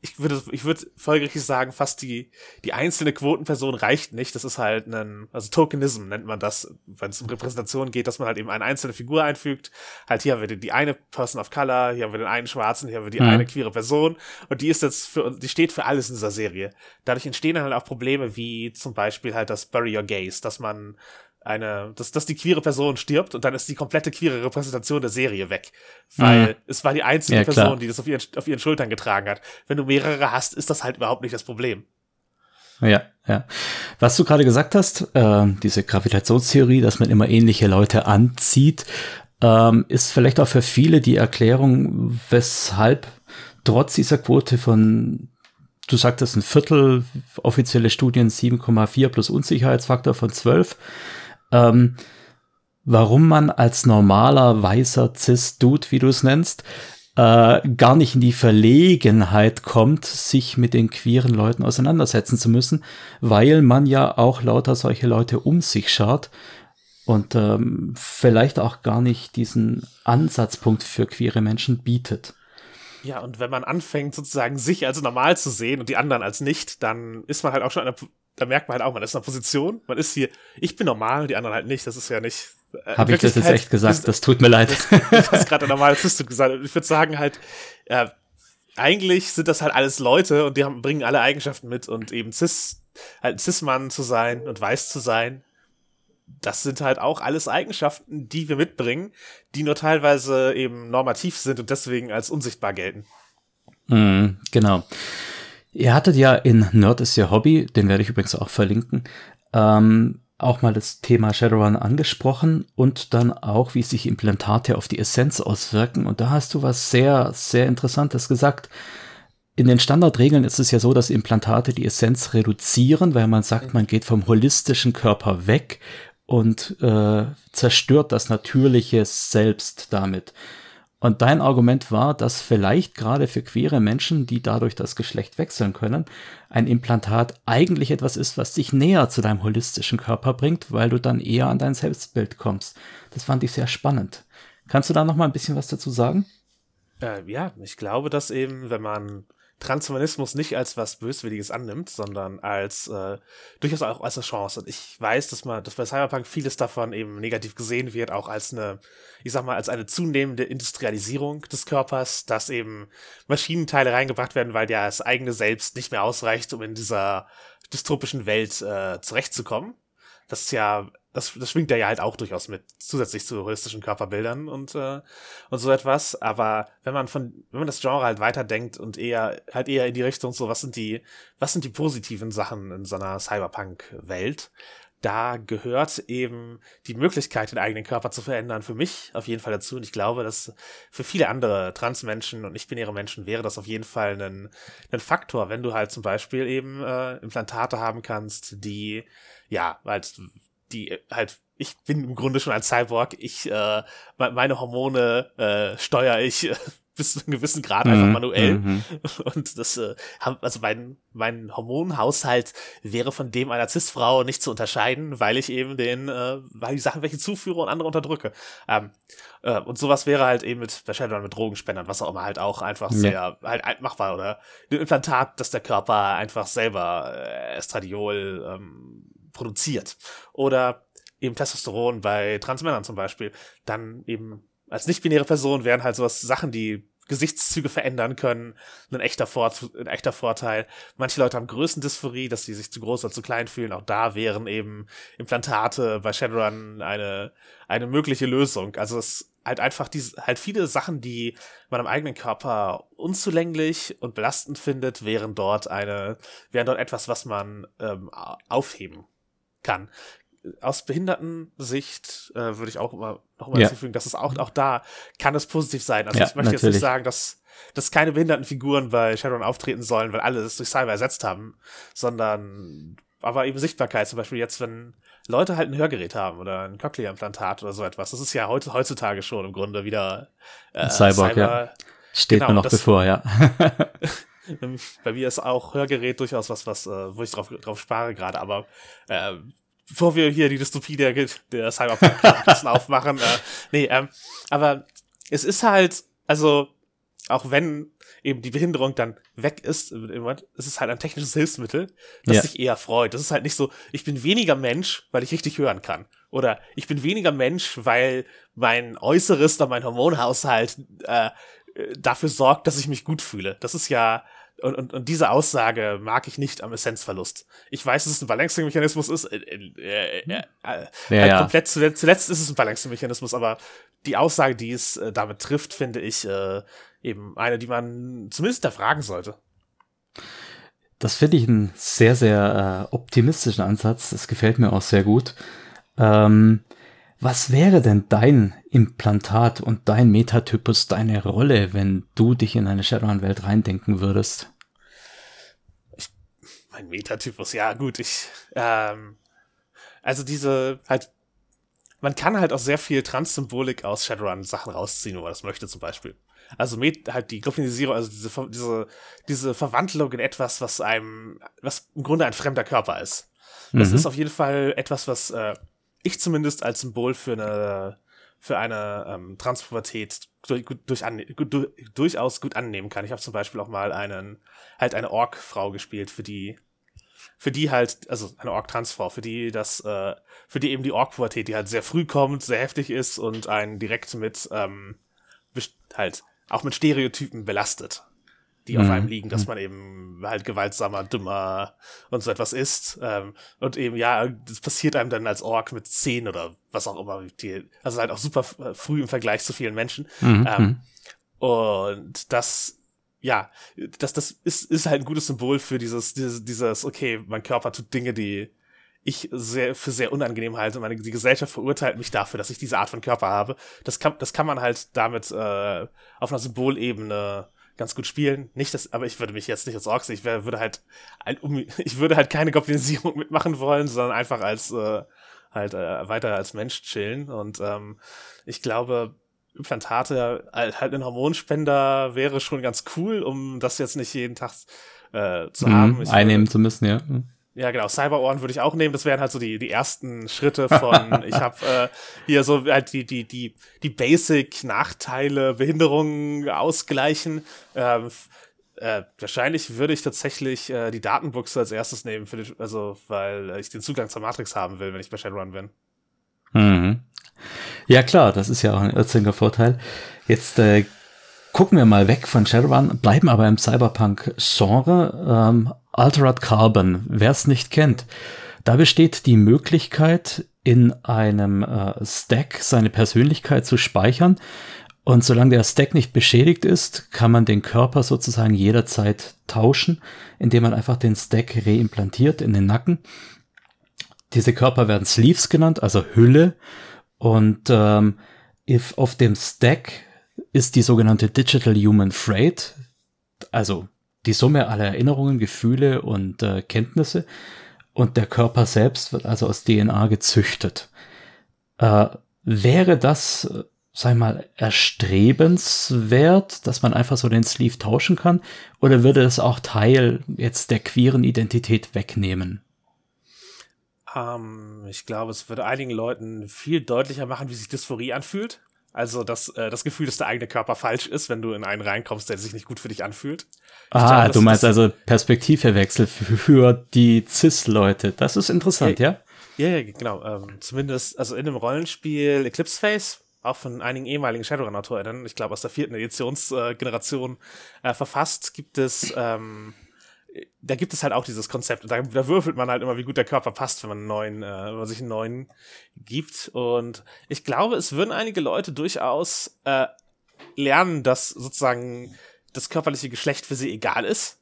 ich würde, ich würde folgerichtig sagen, fast die die einzelne Quotenperson reicht nicht. Das ist halt ein, also Tokenism nennt man das, wenn es um Repräsentation geht, dass man halt eben eine einzelne Figur einfügt. Halt hier haben wir die eine Person of Color, hier haben wir den einen Schwarzen, hier haben wir die mhm. eine queere Person und die ist jetzt für, die steht für alles in dieser Serie. Dadurch entstehen dann halt auch Probleme wie zum Beispiel halt das Bury Your Gaze, dass man eine, dass, dass die queere Person stirbt und dann ist die komplette queere Repräsentation der Serie weg. Weil mhm. es war die einzige ja, Person, die das auf ihren, auf ihren Schultern getragen hat. Wenn du mehrere hast, ist das halt überhaupt nicht das Problem. Ja, ja. Was du gerade gesagt hast, äh, diese Gravitationstheorie, dass man immer ähnliche Leute anzieht, ähm, ist vielleicht auch für viele die Erklärung, weshalb trotz dieser Quote von, du sagtest ein Viertel, offizielle Studien 7,4 plus Unsicherheitsfaktor von 12, ähm, warum man als normaler weißer Cis-Dude, wie du es nennst, äh, gar nicht in die Verlegenheit kommt, sich mit den queeren Leuten auseinandersetzen zu müssen, weil man ja auch lauter solche Leute um sich schaut und ähm, vielleicht auch gar nicht diesen Ansatzpunkt für queere Menschen bietet. Ja, und wenn man anfängt, sozusagen sich als normal zu sehen und die anderen als nicht, dann ist man halt auch schon, einer, da merkt man halt auch, man ist in einer Position, man ist hier, ich bin normal, die anderen halt nicht, das ist ja nicht. Äh, Habe ich das jetzt echt gesagt? Ist, das tut mir leid. Du hast gerade normal Cis gesagt. Ich würde sagen halt, äh, eigentlich sind das halt alles Leute und die haben, bringen alle Eigenschaften mit und eben Cis, halt ein Cis-Mann zu sein und weiß zu sein, das sind halt auch alles Eigenschaften, die wir mitbringen, die nur teilweise eben normativ sind und deswegen als unsichtbar gelten. Mm, genau. Ihr hattet ja in Nerd ist Ihr Hobby, den werde ich übrigens auch verlinken, ähm, auch mal das Thema Shadowrun angesprochen und dann auch, wie sich Implantate auf die Essenz auswirken. Und da hast du was sehr, sehr Interessantes gesagt. In den Standardregeln ist es ja so, dass Implantate die Essenz reduzieren, weil man sagt, man geht vom holistischen Körper weg und äh, zerstört das natürliche Selbst damit. Und dein Argument war, dass vielleicht gerade für queere Menschen, die dadurch das Geschlecht wechseln können, ein Implantat eigentlich etwas ist, was dich näher zu deinem holistischen Körper bringt, weil du dann eher an dein Selbstbild kommst. Das fand ich sehr spannend. Kannst du da noch mal ein bisschen was dazu sagen? Äh, ja, ich glaube, dass eben, wenn man Transhumanismus nicht als was Böswilliges annimmt, sondern als äh, durchaus auch als eine Chance. Und ich weiß, dass man, dass bei Cyberpunk vieles davon eben negativ gesehen wird, auch als eine, ich sag mal, als eine zunehmende Industrialisierung des Körpers, dass eben Maschinenteile reingebracht werden, weil ja das eigene Selbst nicht mehr ausreicht, um in dieser dystopischen Welt äh, zurechtzukommen. Das ist ja das, das schwingt ja halt auch durchaus mit, zusätzlich zu holistischen Körperbildern und, äh, und so etwas. Aber wenn man von, wenn man das Genre halt weiterdenkt und eher, halt eher in die Richtung so, was sind die, was sind die positiven Sachen in so einer Cyberpunk-Welt? Da gehört eben die Möglichkeit, den eigenen Körper zu verändern, für mich auf jeden Fall dazu. Und ich glaube, dass für viele andere Transmenschen und nicht-binäre Menschen wäre das auf jeden Fall ein, ein Faktor, wenn du halt zum Beispiel eben äh, Implantate haben kannst, die ja, halt die halt, ich bin im Grunde schon ein Cyborg, ich, äh, meine Hormone äh, steuere ich äh, bis zu einem gewissen Grad einfach mhm, manuell. Mhm. Und das, äh, also mein, mein Hormonhaushalt wäre von dem einer Cis-Frau nicht zu unterscheiden, weil ich eben den, äh, weil die Sachen welche zuführe und andere unterdrücke. Ähm, äh, und sowas wäre halt eben mit, wahrscheinlich mit Drogenspendern, was auch immer halt auch einfach sehr, ja. halt machbar oder ein Implantat, dass der Körper einfach selber äh, Estradiol ähm, produziert. Oder eben Testosteron bei Transmännern zum Beispiel. Dann eben als nicht-binäre Person wären halt sowas Sachen, die Gesichtszüge verändern können, ein echter, Vor ein echter Vorteil. Manche Leute haben Größendysphorie, dass sie sich zu groß oder zu klein fühlen. Auch da wären eben Implantate bei Shadowrun eine, eine mögliche Lösung. Also es halt einfach diese, halt viele Sachen, die man am eigenen Körper unzulänglich und belastend findet, wären dort eine, wären dort etwas, was man ähm, aufheben kann. Aus Behindertensicht äh, würde ich auch immer noch mal ja. hinzufügen, dass es auch, auch da kann es positiv sein. Also ja, ich möchte natürlich. jetzt nicht sagen, dass, dass keine Behindertenfiguren bei Shadowrun auftreten sollen, weil alle das durch Cyber ersetzt haben, sondern aber eben Sichtbarkeit, zum Beispiel jetzt, wenn Leute halt ein Hörgerät haben oder ein Cochlea-Implantat oder so etwas. Das ist ja heute, heutzutage schon im Grunde wieder äh, Cyborg, Cyber, ja. Steht genau, mir noch das, bevor, ja. <laughs> Bei mir ist auch Hörgerät durchaus was, was, äh, wo ich drauf, drauf spare gerade, aber äh, bevor wir hier die Dystopie der, der Cyberpunk <laughs> aufmachen, äh, nee, ähm, aber es ist halt, also, auch wenn eben die Behinderung dann weg ist, es ist halt ein technisches Hilfsmittel, das ja. sich eher freut. Das ist halt nicht so, ich bin weniger Mensch, weil ich richtig hören kann. Oder ich bin weniger Mensch, weil mein Äußeres oder mein Hormonhaushalt äh, dafür sorgt, dass ich mich gut fühle. Das ist ja, und, und, und diese Aussage mag ich nicht am Essenzverlust. Ich weiß, dass es ein Balancing-Mechanismus ist. Äh, äh, äh, ja, halt ja. komplett zuletzt, zuletzt ist es ein Balancing-Mechanismus, aber die Aussage, die es äh, damit trifft, finde ich äh, eben eine, die man zumindest da fragen sollte. das finde ich einen sehr, sehr äh, optimistischen Ansatz. Das gefällt mir auch sehr gut. Ähm, was wäre denn dein Implantat und dein Metatypus, deine Rolle, wenn du dich in eine Shadowrun-Welt reindenken würdest? Ich, mein Metatypus, ja gut, ich, ähm, also diese, halt, man kann halt auch sehr viel Trans-Symbolik aus Shadowrun-Sachen rausziehen, wenn man das möchte zum Beispiel. Also Met halt die Globalisierung, also diese, diese, diese Verwandlung in etwas, was einem, was im Grunde ein fremder Körper ist. Das mhm. ist auf jeden Fall etwas, was äh, ich zumindest als Symbol für eine für eine ähm, Transpubertät durch, durch an, durch, durchaus gut annehmen kann. Ich habe zum Beispiel auch mal einen halt eine Ork-Frau gespielt, für die für die halt also eine Ork-Transfrau, für die das äh, für die eben die Ork-Pubertät, die halt sehr früh kommt, sehr heftig ist und einen direkt mit ähm, halt auch mit Stereotypen belastet die mhm. auf einem liegen, dass mhm. man eben halt gewaltsamer, dümmer und so etwas ist. Ähm, und eben, ja, das passiert einem dann als Ork mit zehn oder was auch immer. Die, also halt auch super früh im Vergleich zu vielen Menschen. Mhm. Ähm, mhm. und das, ja, das, das ist, ist halt ein gutes Symbol für dieses, dieses, dieses, okay, mein Körper tut Dinge, die ich sehr, für sehr unangenehm halte. Meine, die Gesellschaft verurteilt mich dafür, dass ich diese Art von Körper habe. Das kann, das kann man halt damit äh, auf einer Symbolebene ganz gut spielen. Nicht das, aber ich würde mich jetzt nicht als Orks, ich wär, würde halt, <laughs> ich würde halt keine Goblinisierung mitmachen wollen, sondern einfach als äh, halt äh, weiter als Mensch chillen. Und ähm, ich glaube, Implantate halt, halt ein Hormonspender wäre schon ganz cool, um das jetzt nicht jeden Tag äh, zu mhm, haben. Ich einnehmen würde, zu müssen, ja. Ja, genau. Cyberohren würde ich auch nehmen. Das wären halt so die, die ersten Schritte von, <laughs> ich habe äh, hier so halt die, die, die, die Basic-Nachteile, Behinderungen ausgleichen. Ähm, äh, wahrscheinlich würde ich tatsächlich äh, die Datenbuchse als erstes nehmen, für die, also weil ich den Zugang zur Matrix haben will, wenn ich bei Shadowrun bin. Mhm. Ja klar, das ist ja auch ein irrsinniger Vorteil. Jetzt äh, gucken wir mal weg von Shadowrun, bleiben aber im Cyberpunk-Genre. Ähm, Altered Carbon, wer es nicht kennt, da besteht die Möglichkeit, in einem äh, Stack seine Persönlichkeit zu speichern. Und solange der Stack nicht beschädigt ist, kann man den Körper sozusagen jederzeit tauschen, indem man einfach den Stack reimplantiert in den Nacken. Diese Körper werden Sleeves genannt, also Hülle. Und ähm, if auf dem Stack ist die sogenannte Digital Human Freight, also die Summe aller Erinnerungen, Gefühle und äh, Kenntnisse. Und der Körper selbst wird also aus DNA gezüchtet. Äh, wäre das, sag mal, erstrebenswert, dass man einfach so den Sleeve tauschen kann? Oder würde das auch Teil jetzt der queeren Identität wegnehmen? Um, ähm, ich glaube, es würde einigen Leuten viel deutlicher machen, wie sich Dysphorie anfühlt. Also das, äh, das Gefühl, dass der eigene Körper falsch ist, wenn du in einen reinkommst, der sich nicht gut für dich anfühlt. ah, glaube, du meinst also Perspektivwechsel für die CIS-Leute. Das ist interessant, ja? Ja, ja, genau. Ähm, zumindest, also in dem Rollenspiel Eclipse Face, auch von einigen ehemaligen Shadowrun-Autorinnen, ich glaube aus der vierten Editionsgeneration äh, verfasst, gibt es ähm, da gibt es halt auch dieses Konzept. Und da, da, würfelt man halt immer, wie gut der Körper passt, wenn man einen neuen, äh, wenn man sich einen neuen gibt. Und ich glaube, es würden einige Leute durchaus äh, lernen, dass sozusagen das körperliche Geschlecht für sie egal ist.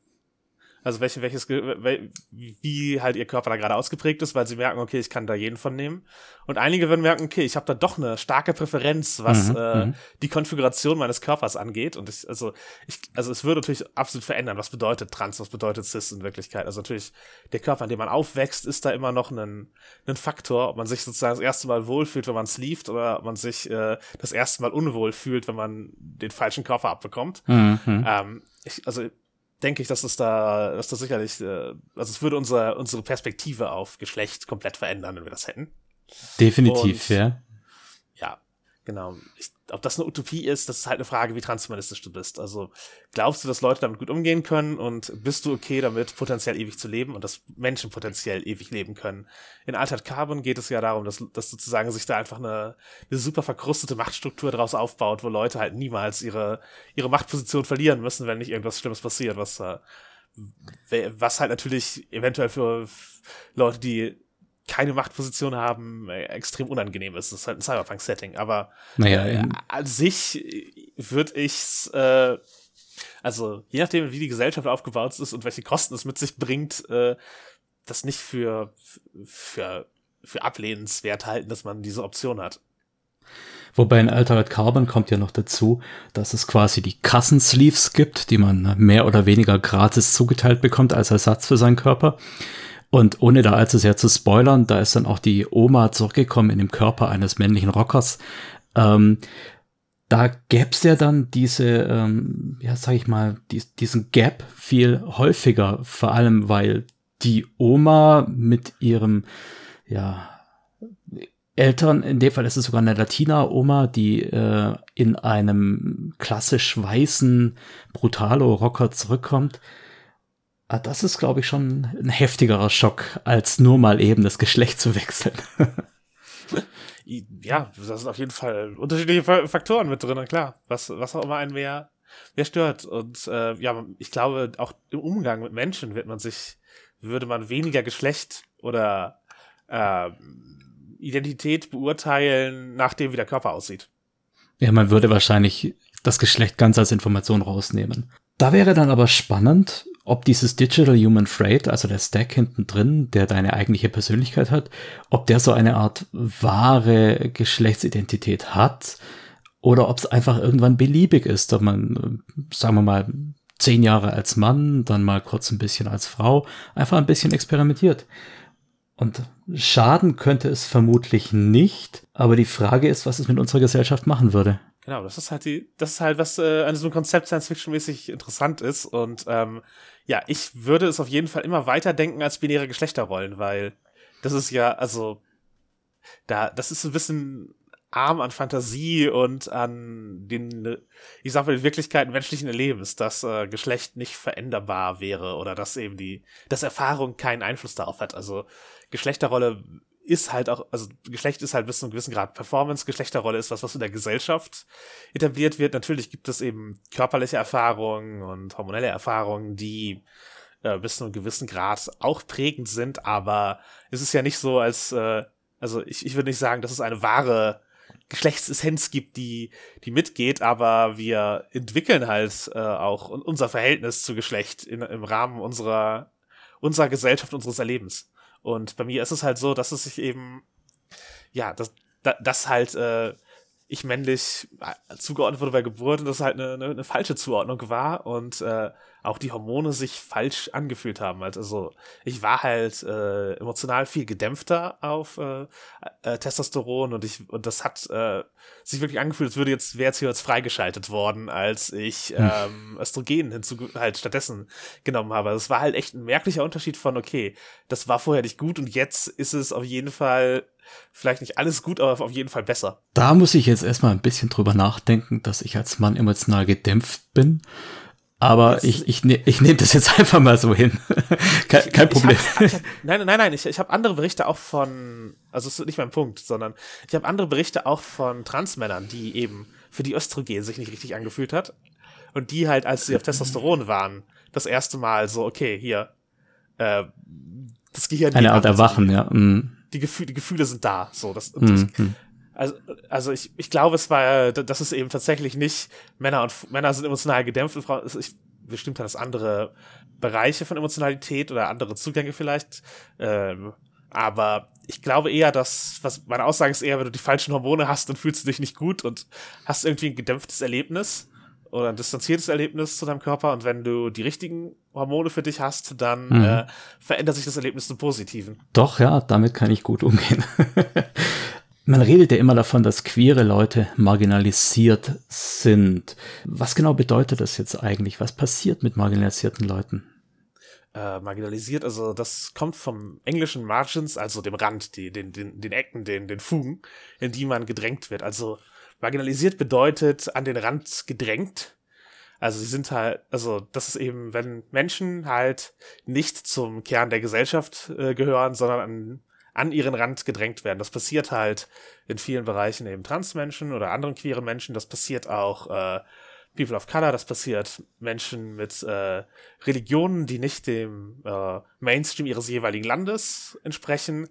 Also welche, welches, wie halt ihr Körper da gerade ausgeprägt ist, weil sie merken, okay, ich kann da jeden von nehmen. Und einige werden merken, okay, ich habe da doch eine starke Präferenz, was mhm, äh, mhm. die Konfiguration meines Körpers angeht. Und ich, also, ich, also es würde natürlich absolut verändern. Was bedeutet Trans, was bedeutet Cis in Wirklichkeit? Also natürlich, der Körper, an dem man aufwächst, ist da immer noch ein, ein Faktor, ob man sich sozusagen das erste Mal wohlfühlt, wenn man sleeved, oder ob man sich äh, das erste Mal unwohl fühlt, wenn man den falschen Körper abbekommt. Mhm. Ähm, ich, also denke ich, dass es da, dass das sicherlich, äh, also es würde unsere, unsere Perspektive auf Geschlecht komplett verändern, wenn wir das hätten. Definitiv, Und, ja. Genau. Ich ob das eine Utopie ist, das ist halt eine Frage, wie transhumanistisch du bist. Also glaubst du, dass Leute damit gut umgehen können und bist du okay damit, potenziell ewig zu leben und dass Menschen potenziell ewig leben können? In Altered Carbon geht es ja darum, dass, dass sozusagen sich da einfach eine, eine super verkrustete Machtstruktur draus aufbaut, wo Leute halt niemals ihre, ihre Machtposition verlieren müssen, wenn nicht irgendwas Schlimmes passiert, was, äh, was halt natürlich eventuell für Leute, die keine Machtposition haben, äh, extrem unangenehm ist. Das ist halt ein Cyberpunk-Setting. Aber naja, äh, an sich würde ich's, äh, also also je nachdem, wie die Gesellschaft aufgebaut ist und welche Kosten es mit sich bringt, äh, das nicht für, für, für ablehnenswert halten, dass man diese Option hat. Wobei in Altered Carbon kommt ja noch dazu, dass es quasi die Kassensleeves gibt, die man mehr oder weniger gratis zugeteilt bekommt als Ersatz für seinen Körper. Und ohne da allzu sehr zu spoilern, da ist dann auch die Oma zurückgekommen in dem Körper eines männlichen Rockers. Ähm, da gäbe es ja dann diese, ähm, ja, sag ich mal, die, diesen Gap viel häufiger, vor allem weil die Oma mit ihrem, ja, Eltern, in dem Fall ist es sogar eine Latina-Oma, die äh, in einem klassisch weißen Brutalo-Rocker zurückkommt. Ah, das ist, glaube ich, schon ein heftigerer Schock, als nur mal eben das Geschlecht zu wechseln. <laughs> ja, da sind auf jeden Fall unterschiedliche Faktoren mit drin, klar. Was, was auch immer einen mehr, mehr stört. Und äh, ja, ich glaube, auch im Umgang mit Menschen wird man sich, würde man weniger Geschlecht oder äh, Identität beurteilen, nachdem wie der Körper aussieht. Ja, man würde wahrscheinlich das Geschlecht ganz als Information rausnehmen. Da wäre dann aber spannend, ob dieses Digital Human Freight, also der Stack hinten drin, der deine eigentliche Persönlichkeit hat, ob der so eine Art wahre Geschlechtsidentität hat oder ob es einfach irgendwann beliebig ist, ob man, sagen wir mal, zehn Jahre als Mann, dann mal kurz ein bisschen als Frau, einfach ein bisschen experimentiert. Und schaden könnte es vermutlich nicht, aber die Frage ist, was es mit unserer Gesellschaft machen würde. Genau, das ist halt die, das ist halt was äh, an einem Konzept Science-Fiction-mäßig interessant ist. Und ähm, ja, ich würde es auf jeden Fall immer weiter denken als binäre Geschlechterrollen, weil das ist ja, also, da, das ist ein bisschen arm an Fantasie und an den, ich sag mal, Wirklichkeiten menschlichen Erlebens, dass äh, Geschlecht nicht veränderbar wäre oder dass eben die, dass Erfahrung keinen Einfluss darauf hat. Also Geschlechterrolle ist halt auch, also Geschlecht ist halt bis zu einem gewissen Grad Performance, Geschlechterrolle ist was, was in der Gesellschaft etabliert wird. Natürlich gibt es eben körperliche Erfahrungen und hormonelle Erfahrungen, die äh, bis zu einem gewissen Grad auch prägend sind, aber es ist ja nicht so, als, äh, also ich, ich würde nicht sagen, dass es eine wahre Geschlechtsessenz gibt, die, die mitgeht, aber wir entwickeln halt äh, auch unser Verhältnis zu Geschlecht in, im Rahmen unserer, unserer Gesellschaft, unseres Erlebens. Und bei mir ist es halt so, dass es sich eben, ja, dass, dass halt äh, ich männlich äh, zugeordnet wurde bei Geburt und das halt eine, eine, eine falsche Zuordnung war und äh, auch die Hormone sich falsch angefühlt haben. Also ich war halt äh, emotional viel gedämpfter auf äh, äh, Testosteron und ich und das hat äh, sich wirklich angefühlt, als würde jetzt wäre jetzt hier jetzt freigeschaltet worden, als ich hm. ähm, Östrogen hinzu halt stattdessen genommen habe. Das war halt echt ein merklicher Unterschied von okay, das war vorher nicht gut und jetzt ist es auf jeden Fall vielleicht nicht alles gut, aber auf jeden Fall besser. Da muss ich jetzt erstmal ein bisschen drüber nachdenken, dass ich als Mann emotional gedämpft bin. Aber das ich, ich, ne, ich nehme das jetzt <laughs> einfach mal so hin. kein, kein Problem. Ich hab, ich hab, nein, nein, nein, ich, ich habe andere Berichte auch von, also das ist nicht mein Punkt, sondern ich habe andere Berichte auch von Transmännern, die eben für die Östrogen sich nicht richtig angefühlt hat. Und die halt, als sie auf Testosteron waren, das erste Mal so, okay, hier, äh, das Gehirn. Eine Art Erwachen, ja. Mm die, Gefühle, die Gefühle sind da. So, das, das mhm. also, also ich, ich glaube, es war, das ist eben tatsächlich nicht Männer und Männer sind emotional gedämpft und Frauen, ich, bestimmt hat das andere Bereiche von Emotionalität oder andere Zugänge vielleicht. Ähm, aber ich glaube eher, dass, was meine Aussage ist eher, wenn du die falschen Hormone hast, dann fühlst du dich nicht gut und hast irgendwie ein gedämpftes Erlebnis oder ein distanziertes Erlebnis zu deinem Körper und wenn du die richtigen Hormone für dich hast, dann mhm. äh, verändert sich das Erlebnis zum Positiven. Doch, ja, damit kann ich gut umgehen. <laughs> Man redet ja immer davon, dass queere Leute marginalisiert sind. Was genau bedeutet das jetzt eigentlich? Was passiert mit marginalisierten Leuten? Äh, marginalisiert, also das kommt vom englischen Margins, also dem Rand, die, den, den, den Ecken, den, den Fugen, in die man gedrängt wird. Also Marginalisiert bedeutet an den Rand gedrängt. Also sie sind halt, also das ist eben, wenn Menschen halt nicht zum Kern der Gesellschaft äh, gehören, sondern an, an ihren Rand gedrängt werden. Das passiert halt in vielen Bereichen eben Transmenschen oder anderen queeren Menschen. Das passiert auch äh, People of Color, das passiert Menschen mit äh, Religionen, die nicht dem äh, Mainstream ihres jeweiligen Landes entsprechen.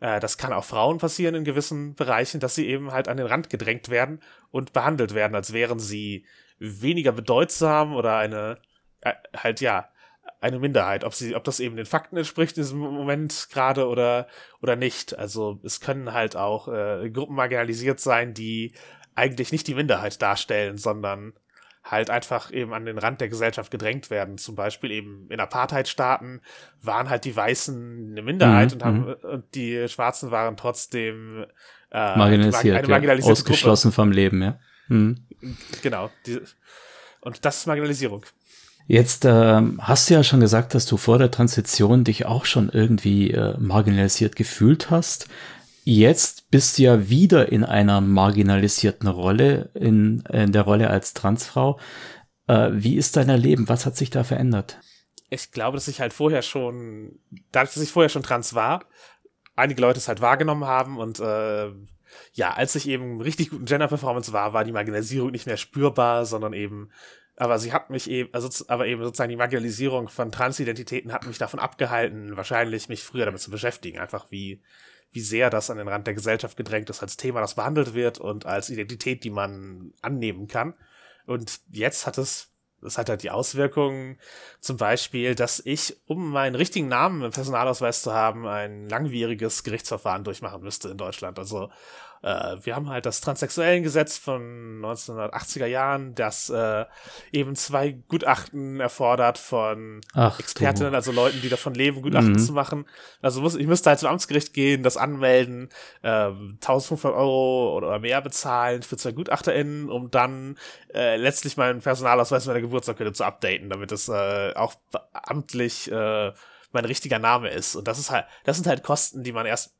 Äh, das kann auch Frauen passieren in gewissen Bereichen, dass sie eben halt an den Rand gedrängt werden und behandelt werden, als wären sie weniger bedeutsam oder eine, äh, halt ja, eine Minderheit, ob sie, ob das eben den Fakten entspricht in diesem Moment gerade oder oder nicht. Also es können halt auch äh, Gruppen marginalisiert sein, die eigentlich nicht die Minderheit darstellen, sondern halt einfach eben an den Rand der Gesellschaft gedrängt werden. Zum Beispiel eben in Apartheidstaaten waren halt die Weißen eine Minderheit mhm, und, haben, mhm. und die Schwarzen waren trotzdem äh, marginalisiert, eine marginalisierte ja, ausgeschlossen Gruppe. vom Leben, ja. Mhm. Genau. Die, und das ist Marginalisierung. Jetzt äh, hast du ja schon gesagt, dass du vor der Transition dich auch schon irgendwie äh, marginalisiert gefühlt hast. Jetzt bist du ja wieder in einer marginalisierten Rolle, in, in der Rolle als Transfrau. Äh, wie ist dein Leben? Was hat sich da verändert? Ich glaube, dass ich halt vorher schon, dadurch, dass ich vorher schon trans war, einige Leute es halt wahrgenommen haben und äh, ja, als ich eben richtig guten Gender Performance war, war die Marginalisierung nicht mehr spürbar, sondern eben aber sie hat mich eben, also, aber eben sozusagen die Marginalisierung von Transidentitäten hat mich davon abgehalten, wahrscheinlich mich früher damit zu beschäftigen. Einfach wie, wie sehr das an den Rand der Gesellschaft gedrängt ist als Thema, das behandelt wird und als Identität, die man annehmen kann. Und jetzt hat es, das hat halt die Auswirkungen, zum Beispiel, dass ich, um meinen richtigen Namen im Personalausweis zu haben, ein langwieriges Gerichtsverfahren durchmachen müsste in Deutschland. Also äh, wir haben halt das Transsexuellengesetz von 1980er Jahren, das äh, eben zwei Gutachten erfordert von Ach, Expertinnen, du. also Leuten, die davon leben, Gutachten mhm. zu machen. Also muss, ich müsste halt zum Amtsgericht gehen, das anmelden, äh, 1500 Euro oder mehr bezahlen für zwei GutachterInnen, um dann äh, letztlich meinen Personalausweis meiner Geburtsurkunde zu updaten, damit es äh, auch amtlich äh, mein richtiger Name ist. Und das ist halt, das sind halt Kosten, die man erst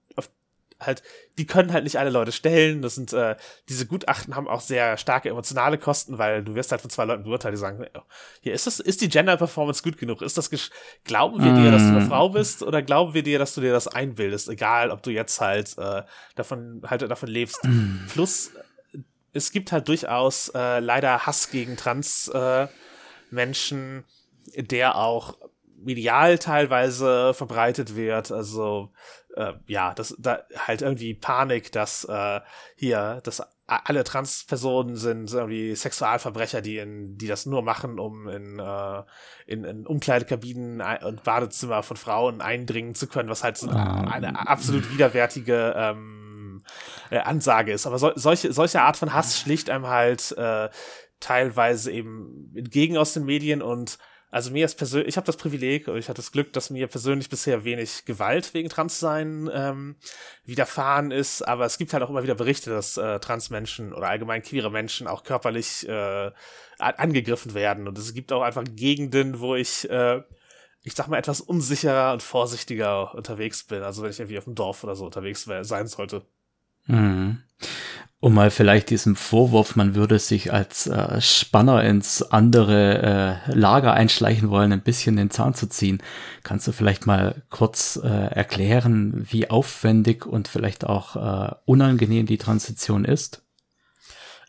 halt, die können halt nicht alle Leute stellen. Das sind, äh, diese Gutachten haben auch sehr starke emotionale Kosten, weil du wirst halt von zwei Leuten beurteilt, die sagen, hier ist das, ist die Gender Performance gut genug? Ist das, glauben wir dir, dass du eine mm. Frau bist oder glauben wir dir, dass du dir das einbildest? Egal, ob du jetzt halt, äh, davon, halt davon lebst. Mm. Plus, es gibt halt durchaus, äh, leider Hass gegen Trans, äh, Menschen, der auch medial teilweise verbreitet wird. Also äh, ja, das da halt irgendwie Panik, dass äh, hier, dass alle Transpersonen sind irgendwie Sexualverbrecher, die in, die das nur machen, um in, äh, in, in Umkleidekabinen und Badezimmer von Frauen eindringen zu können, was halt so eine, eine absolut widerwärtige ähm, äh, Ansage ist. Aber so, solche, solche Art von Hass schlicht einem halt äh, teilweise eben entgegen aus den Medien und also mir ist persönlich, ich habe das Privileg ich hatte das Glück, dass mir persönlich bisher wenig Gewalt wegen Transsein ähm, widerfahren ist, aber es gibt halt auch immer wieder Berichte, dass äh, Transmenschen oder allgemein queere Menschen auch körperlich äh, angegriffen werden und es gibt auch einfach Gegenden, wo ich äh, ich sag mal, etwas unsicherer und vorsichtiger unterwegs bin. Also wenn ich irgendwie auf dem Dorf oder so unterwegs sein sollte. Mhm um mal vielleicht diesem Vorwurf, man würde sich als äh, Spanner ins andere äh, Lager einschleichen wollen, ein bisschen den Zahn zu ziehen. Kannst du vielleicht mal kurz äh, erklären, wie aufwendig und vielleicht auch äh, unangenehm die Transition ist?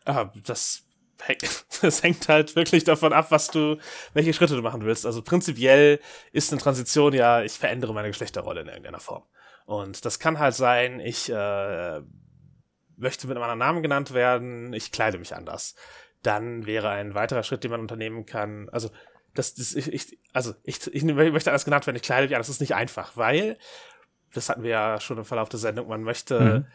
Ah, das, <laughs> das hängt halt wirklich davon ab, was du, welche Schritte du machen willst. Also prinzipiell ist eine Transition ja, ich verändere meine Geschlechterrolle in irgendeiner Form. Und das kann halt sein, ich äh, möchte mit einem anderen Namen genannt werden, ich kleide mich anders. Dann wäre ein weiterer Schritt, den man unternehmen kann, also das, das ich, ich, also ich, ich möchte anders genannt werden, ich kleide mich anders, das ist nicht einfach, weil, das hatten wir ja schon im Verlauf der Sendung, man möchte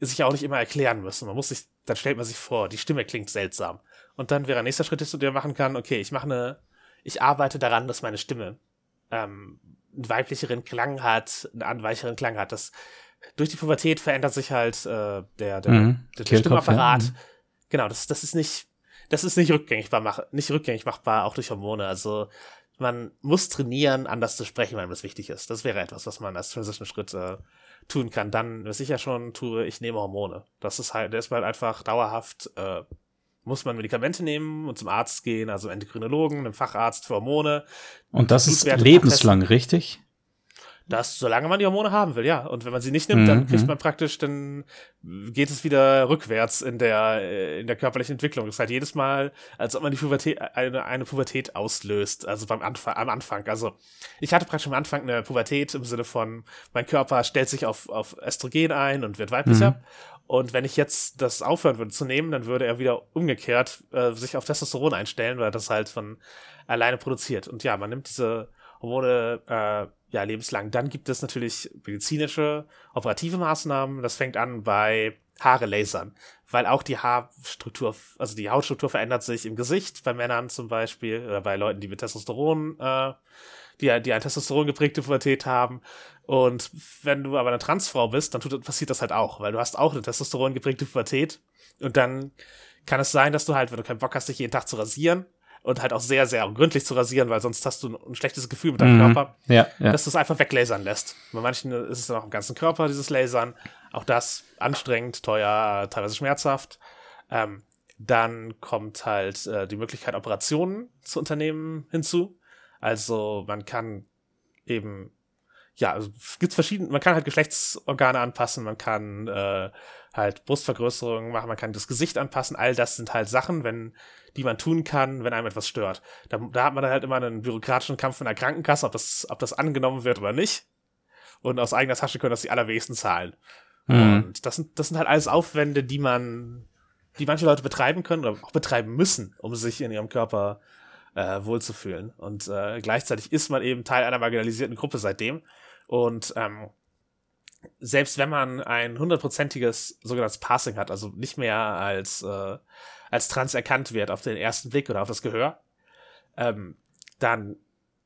mhm. sich ja auch nicht immer erklären müssen. Man muss sich, dann stellt man sich vor, die Stimme klingt seltsam. Und dann wäre ein nächster Schritt, den du machen kann, okay, ich mache eine, ich arbeite daran, dass meine Stimme ähm, einen weiblicheren Klang hat, einen anweicheren Klang hat. Das durch die Pubertät verändert sich halt äh, der, der, mhm. der, der Stimmapparat. Ja. Mhm. Genau, das, das ist nicht, das ist nicht rückgängig, mach, nicht rückgängig machbar, auch durch Hormone. Also man muss trainieren, anders zu sprechen, wenn das wichtig ist. Das wäre etwas, was man als Transition-Schritt äh, tun kann. Dann, was ich ja schon tue, ich nehme Hormone. Das ist halt, der ist halt einfach dauerhaft, äh, muss man Medikamente nehmen und zum Arzt gehen, also Endokrinologen, einem Facharzt für Hormone. Und das ist lebenslang, richtig? Das, solange man die Hormone haben will, ja. Und wenn man sie nicht nimmt, mhm. dann kriegt mhm. man praktisch, dann geht es wieder rückwärts in der, äh, in der körperlichen Entwicklung. Das ist halt jedes Mal, als ob man die Pubertät, eine, eine Pubertät auslöst. Also beim Anfang, am Anfang. Also, ich hatte praktisch am Anfang eine Pubertät im Sinne von, mein Körper stellt sich auf, auf Östrogen ein und wird weiblicher. Mhm. Und wenn ich jetzt das aufhören würde zu nehmen, dann würde er wieder umgekehrt äh, sich auf Testosteron einstellen, weil das halt von alleine produziert. Und ja, man nimmt diese Hormone äh, ja lebenslang. Dann gibt es natürlich medizinische, operative Maßnahmen. Das fängt an bei Haare lasern, weil auch die Haarstruktur, also die Hautstruktur verändert sich im Gesicht, bei Männern zum Beispiel, oder bei Leuten, die mit Testosteron, äh, die, die eine Testosteron geprägte Pubertät haben. Und wenn du aber eine Transfrau bist, dann tut, passiert das halt auch, weil du hast auch eine Testosteron geprägte Pubertät. Und dann kann es sein, dass du halt, wenn du keinen Bock hast, dich jeden Tag zu rasieren, und halt auch sehr, sehr gründlich zu rasieren, weil sonst hast du ein schlechtes Gefühl mit deinem mhm. Körper, ja, ja. dass du es einfach weglasern lässt. Bei manchen ist es dann auch im ganzen Körper, dieses Lasern. Auch das anstrengend, teuer, teilweise schmerzhaft. Ähm, dann kommt halt äh, die Möglichkeit, Operationen zu unternehmen hinzu. Also man kann eben, ja, also es gibt verschiedene, man kann halt Geschlechtsorgane anpassen, man kann äh, halt Brustvergrößerungen machen, man kann das Gesicht anpassen. All das sind halt Sachen, wenn die man tun kann, wenn einem etwas stört. Da, da hat man dann halt immer einen bürokratischen Kampf in der Krankenkasse, ob das, ob das angenommen wird oder nicht. Und aus eigener Tasche können das die allerwenigsten zahlen. Mhm. Und das sind, das sind halt alles Aufwände, die man, die manche Leute betreiben können oder auch betreiben müssen, um sich in ihrem Körper äh, wohlzufühlen. Und äh, gleichzeitig ist man eben Teil einer marginalisierten Gruppe seitdem. Und ähm, selbst wenn man ein hundertprozentiges sogenanntes Passing hat, also nicht mehr als äh, als trans erkannt wird auf den ersten Blick oder auf das Gehör, ähm, dann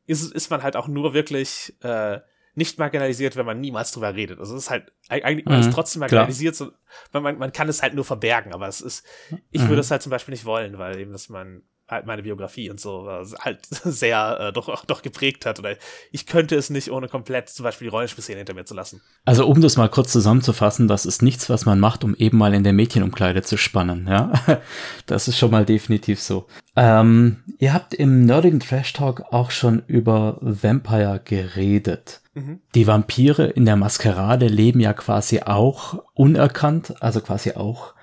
ist, ist man halt auch nur wirklich äh, nicht marginalisiert, wenn man niemals drüber redet. Also es ist halt, eigentlich, man ist mhm, trotzdem marginalisiert, so, man, man, man kann es halt nur verbergen, aber es ist, ich mhm. würde es halt zum Beispiel nicht wollen, weil eben das man halt meine Biografie und so halt <laughs> sehr äh, doch, doch geprägt hat. Oder ich könnte es nicht, ohne komplett zum Beispiel die Rollenspielszene hinter mir zu lassen. Also um das mal kurz zusammenzufassen, das ist nichts, was man macht, um eben mal in der Mädchenumkleide zu spannen. Ja, <laughs> das ist schon mal definitiv so. Ähm, ihr habt im nerdigen Trash Talk auch schon über Vampire geredet. Mhm. Die Vampire in der Maskerade leben ja quasi auch unerkannt, also quasi auch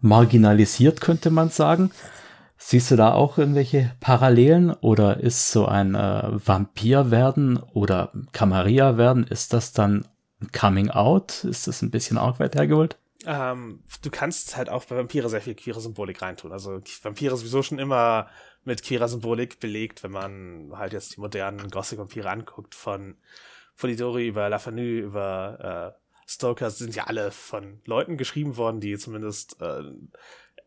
marginalisiert, könnte man sagen. Siehst du da auch irgendwelche Parallelen oder ist so ein äh, Vampir werden oder Camarilla werden, ist das dann Coming Out? Ist das ein bisschen arg weit hergeholt? Ähm, du kannst halt auch bei Vampire sehr viel queere Symbolik reintun. Also Vampire sowieso schon immer mit queerer Symbolik belegt, wenn man halt jetzt die modernen Gothic-Vampire anguckt, von Polidori über Lafanu über äh, Stoker sind ja alle von Leuten geschrieben worden, die zumindest äh,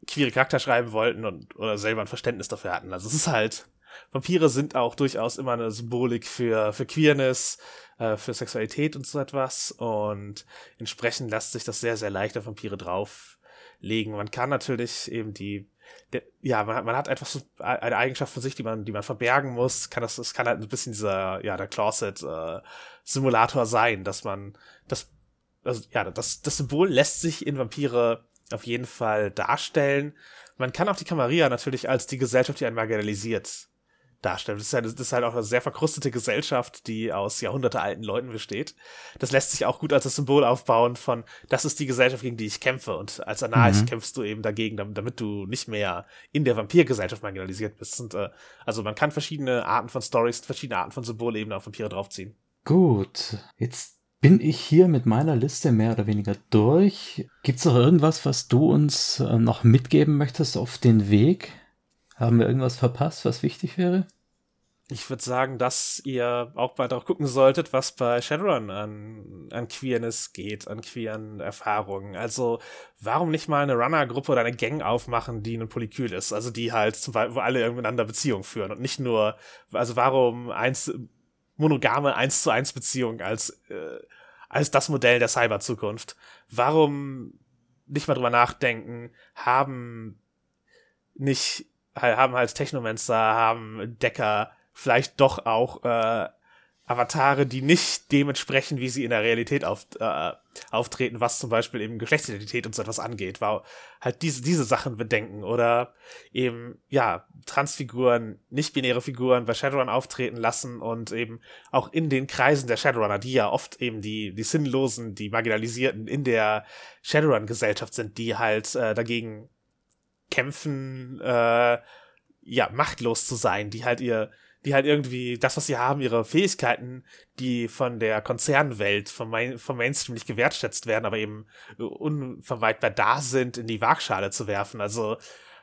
queere Charakter schreiben wollten und oder selber ein Verständnis dafür hatten. Also es ist halt, Vampire sind auch durchaus immer eine Symbolik für, für Queerness, äh, für Sexualität und so etwas. Und entsprechend lässt sich das sehr, sehr leicht auf Vampire drauflegen. Man kann natürlich eben die, der, ja, man hat, man hat einfach so eine Eigenschaft von sich, die man, die man verbergen muss. Kann das, das kann halt ein bisschen dieser, ja, der Closet-Simulator äh, sein, dass man, das, also, ja, das, das Symbol lässt sich in Vampire auf jeden Fall darstellen. Man kann auch die Camarilla natürlich als die Gesellschaft, die einen marginalisiert, darstellen. Das ist, halt, das ist halt auch eine sehr verkrustete Gesellschaft, die aus jahrhundertealten Leuten besteht. Das lässt sich auch gut als das Symbol aufbauen von, das ist die Gesellschaft, gegen die ich kämpfe. Und als Anarchist mhm. kämpfst du eben dagegen, damit, damit, du nicht mehr in der Vampirgesellschaft marginalisiert bist. Und, äh, also man kann verschiedene Arten von Stories, verschiedene Arten von Symbolebenen auf Vampire draufziehen. Gut, jetzt bin ich hier mit meiner Liste mehr oder weniger durch. Gibt es noch irgendwas, was du uns äh, noch mitgeben möchtest auf den Weg? Haben wir irgendwas verpasst, was wichtig wäre? Ich würde sagen, dass ihr auch bald auch gucken solltet, was bei Shadowrun an, an Queerness geht, an queeren Erfahrungen. Also, warum nicht mal eine Runner-Gruppe oder eine Gang aufmachen, die ein Polykül ist? Also, die halt wo alle miteinander Beziehungen führen und nicht nur, also warum eins, monogame 1 zu 1 Beziehung als, äh, als das Modell der Cyberzukunft. Warum nicht mal drüber nachdenken, haben nicht, haben halt Technomancer, haben Decker vielleicht doch auch äh, Avatare, die nicht dementsprechend, wie sie in der Realität auf, äh, auftreten, was zum Beispiel eben Geschlechtsidentität und so etwas angeht, war halt diese, diese Sachen bedenken oder eben, ja, Transfiguren, nicht-binäre Figuren bei Shadowrun auftreten lassen und eben auch in den Kreisen der Shadowrunner, die ja oft eben die, die Sinnlosen, die Marginalisierten in der Shadowrun-Gesellschaft sind, die halt äh, dagegen kämpfen, äh, ja, machtlos zu sein, die halt ihr, die halt irgendwie das, was sie haben, ihre Fähigkeiten, die von der Konzernwelt, vom, Main, vom Mainstream nicht gewertschätzt werden, aber eben unvermeidbar da sind, in die Waagschale zu werfen. Also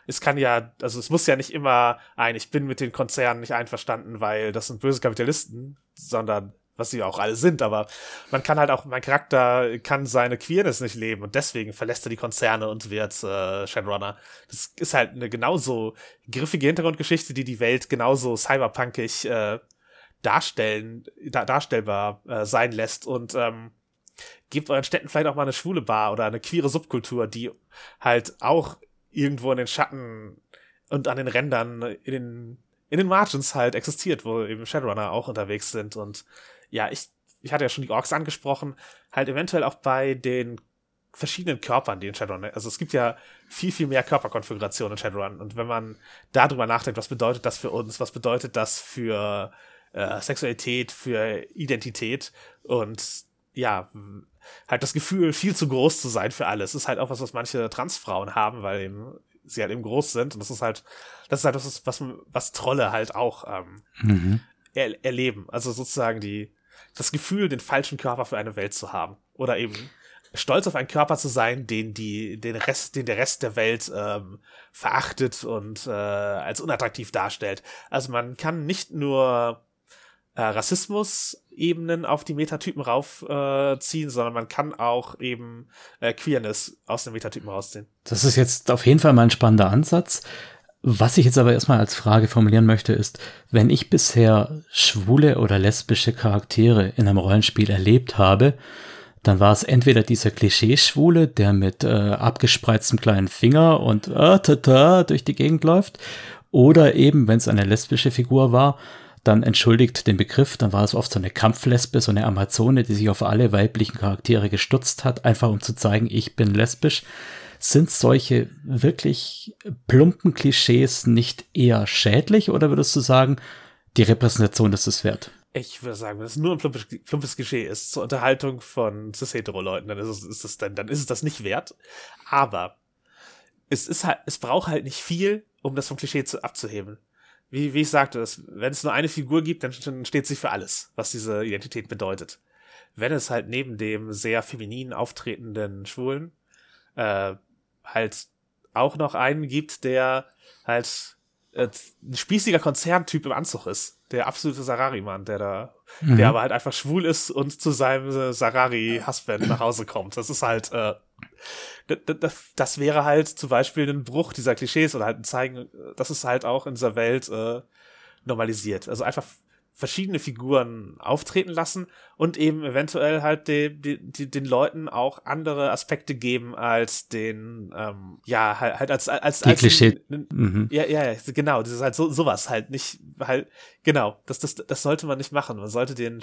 es kann ja, also es muss ja nicht immer ein, ich bin mit den Konzernen nicht einverstanden, weil das sind böse Kapitalisten, sondern was sie auch alle sind, aber man kann halt auch, mein Charakter kann seine Queerness nicht leben und deswegen verlässt er die Konzerne und wird äh, Shadowrunner. Das ist halt eine genauso griffige Hintergrundgeschichte, die die Welt genauso cyberpunkig äh, darstellen, da, darstellbar äh, sein lässt und ähm, gebt euren Städten vielleicht auch mal eine schwule Bar oder eine queere Subkultur, die halt auch irgendwo in den Schatten und an den Rändern in den in den Margins halt existiert, wo eben Shadowrunner auch unterwegs sind und ja, ich, ich hatte ja schon die Orks angesprochen, halt eventuell auch bei den verschiedenen Körpern, die in Shadowrun, also es gibt ja viel, viel mehr Körperkonfigurationen in Shadowrun. Und wenn man darüber nachdenkt, was bedeutet das für uns, was bedeutet das für äh, Sexualität, für Identität? Und ja, halt das Gefühl, viel zu groß zu sein für alles, ist halt auch was, was manche Transfrauen haben, weil eben sie halt eben groß sind. Und das ist halt, das ist halt was, was, was Trolle halt auch ähm, mhm. er, erleben, also sozusagen die das Gefühl, den falschen Körper für eine Welt zu haben. Oder eben stolz auf einen Körper zu sein, den die, den Rest, den der Rest der Welt ähm, verachtet und äh, als unattraktiv darstellt. Also man kann nicht nur äh, Rassismus-Ebenen auf die Metatypen raufziehen, äh, sondern man kann auch eben äh, Queerness aus den Metatypen rausziehen. Das ist jetzt auf jeden Fall mal ein spannender Ansatz. Was ich jetzt aber erstmal als Frage formulieren möchte, ist, wenn ich bisher schwule oder lesbische Charaktere in einem Rollenspiel erlebt habe, dann war es entweder dieser Klischeeschwule, der mit äh, abgespreiztem kleinen Finger und äh, tata durch die Gegend läuft, oder eben, wenn es eine lesbische Figur war, dann entschuldigt den Begriff, dann war es oft so eine Kampflesbe, so eine Amazone, die sich auf alle weiblichen Charaktere gestutzt hat, einfach um zu zeigen, ich bin lesbisch. Sind solche wirklich plumpen Klischees nicht eher schädlich oder würdest du sagen, die Repräsentation ist es wert? Ich würde sagen, wenn es nur ein plumpes, plumpes Klischee ist zur Unterhaltung von cis-hetero-Leuten, dann ist es, ist es dann, dann ist es das nicht wert. Aber es ist halt, es braucht halt nicht viel, um das vom Klischee zu, abzuheben. Wie, wie ich sagte, wenn es nur eine Figur gibt, dann steht sie für alles, was diese Identität bedeutet. Wenn es halt neben dem sehr feminin auftretenden Schwulen äh, halt auch noch einen gibt, der halt äh, ein spießiger Konzerntyp im Anzug ist. Der absolute Sarari-Mann, der da, mhm. der aber halt einfach schwul ist und zu seinem äh, Sarari-Husband nach Hause kommt. Das ist halt, äh, das, das wäre halt zum Beispiel ein Bruch dieser Klischees oder halt ein Zeigen, das ist halt auch in dieser Welt äh, normalisiert. Also einfach verschiedene Figuren auftreten lassen und eben eventuell halt de, de, de, den Leuten auch andere Aspekte geben als den ähm, ja halt, halt als als Die als Klischee. Mhm. ja ja genau das ist halt so sowas halt nicht halt genau das das das sollte man nicht machen man sollte den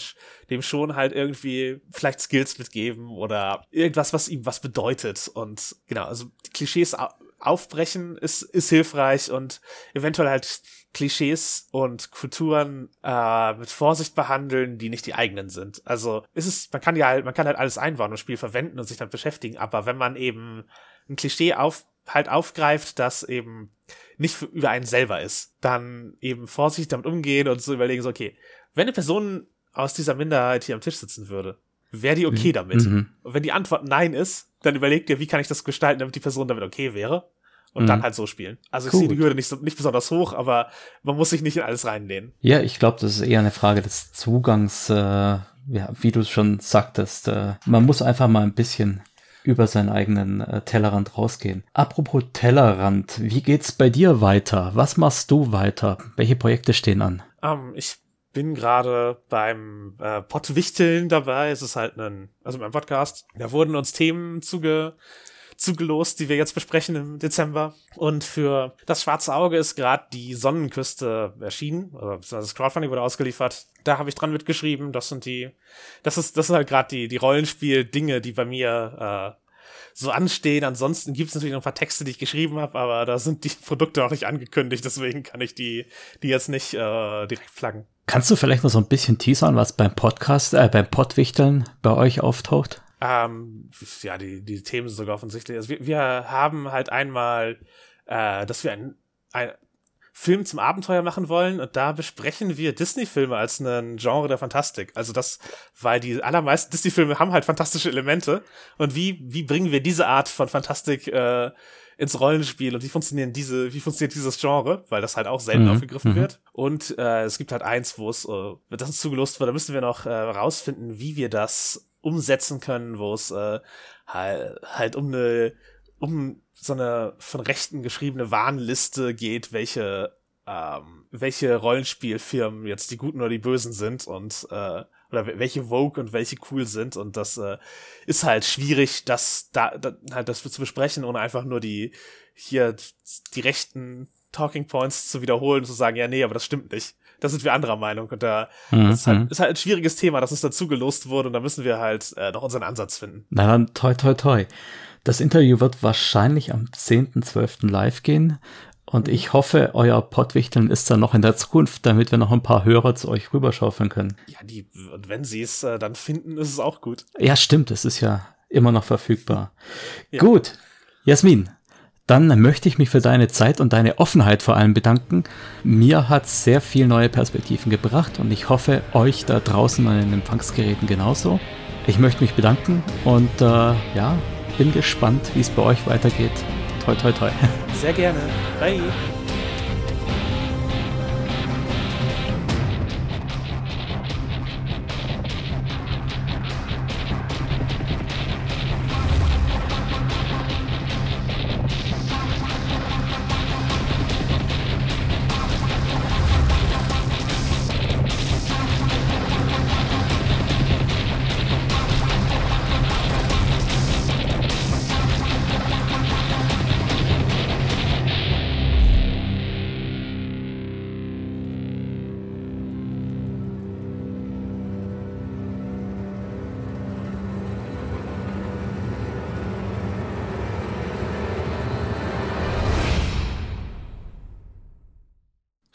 dem schon halt irgendwie vielleicht Skills mitgeben oder irgendwas was ihm was bedeutet und genau also Klischees aufbrechen ist ist hilfreich und eventuell halt Klischees und Kulturen äh, mit Vorsicht behandeln, die nicht die eigenen sind. Also ist es, man kann ja halt, man kann halt alles einbauen und Spiel verwenden und sich damit beschäftigen, aber wenn man eben ein Klischee auf, halt aufgreift, das eben nicht für, über einen selber ist, dann eben vorsichtig damit umgehen und so überlegen, so, okay, wenn eine Person aus dieser Minderheit hier am Tisch sitzen würde, wäre die okay mhm. damit? Mhm. Und wenn die Antwort nein ist, dann überlegt ihr, wie kann ich das gestalten, damit die Person damit okay wäre? und mhm. dann halt so spielen. Also ich sehe die Hürde nicht, nicht besonders hoch, aber man muss sich nicht in alles reinlehnen. Ja, ich glaube, das ist eher eine Frage des Zugangs, äh, ja, wie du schon sagtest. Äh, man muss einfach mal ein bisschen über seinen eigenen äh, Tellerrand rausgehen. Apropos Tellerrand, wie geht's bei dir weiter? Was machst du weiter? Welche Projekte stehen an? Um, ähm, ich bin gerade beim äh, Pottwichteln dabei. Es ist halt ein, also mein Podcast. Da wurden uns Themen zuge zugelost, die wir jetzt besprechen im Dezember. Und für das schwarze Auge ist gerade die Sonnenküste erschienen, also das Crowdfunding wurde ausgeliefert. Da habe ich dran mitgeschrieben. Das sind die, das ist, das sind halt gerade die, die Rollenspiel-Dinge, die bei mir äh, so anstehen. Ansonsten gibt es natürlich noch ein paar Texte, die ich geschrieben habe, aber da sind die <laughs> Produkte noch nicht angekündigt, deswegen kann ich die, die jetzt nicht äh, direkt flaggen. Kannst du vielleicht noch so ein bisschen teasern, was beim Podcast, äh, beim Pottwichteln bei euch auftaucht? Ähm, ja, die, die Themen sind sogar offensichtlich. Also wir, wir haben halt einmal, äh, dass wir ein, ein Film zum Abenteuer machen wollen und da besprechen wir Disney-Filme als einen Genre der Fantastik. Also das, weil die allermeisten Disney-Filme haben halt fantastische Elemente und wie, wie bringen wir diese Art von Fantastik äh, ins Rollenspiel und wie funktionieren diese, wie funktioniert dieses Genre, weil das halt auch selten mhm. aufgegriffen mhm. wird. Und äh, es gibt halt eins, wo es, äh, das uns zugelost wird, da müssen wir noch äh, rausfinden, wie wir das umsetzen können, wo es äh, halt, halt um eine, um so eine von Rechten geschriebene Warnliste geht, welche ähm, welche Rollenspielfirmen jetzt die Guten oder die Bösen sind und äh, oder welche Vogue und welche cool sind und das äh, ist halt schwierig, das da, da halt das zu besprechen, ohne einfach nur die hier die rechten Talking Points zu wiederholen und zu sagen, ja nee, aber das stimmt nicht. Da sind wir anderer Meinung und da mhm. ist, halt, ist halt ein schwieriges Thema, das uns dazu gelost wurde und da müssen wir halt äh, noch unseren Ansatz finden. Na dann toi toi toi. Das Interview wird wahrscheinlich am 10.12. live gehen. Und ich hoffe, euer Pottwichteln ist dann noch in der Zukunft, damit wir noch ein paar Hörer zu euch rüberschaufeln können. Ja, die, und wenn sie es äh, dann finden, ist es auch gut. Ja, stimmt, es ist ja immer noch verfügbar. Ja. Gut, Jasmin, dann möchte ich mich für deine Zeit und deine Offenheit vor allem bedanken. Mir hat sehr viel neue Perspektiven gebracht und ich hoffe, euch da draußen an den Empfangsgeräten genauso. Ich möchte mich bedanken und äh, ja, bin gespannt, wie es bei euch weitergeht. Toi, toi, toi. Sehr gerne. Bye.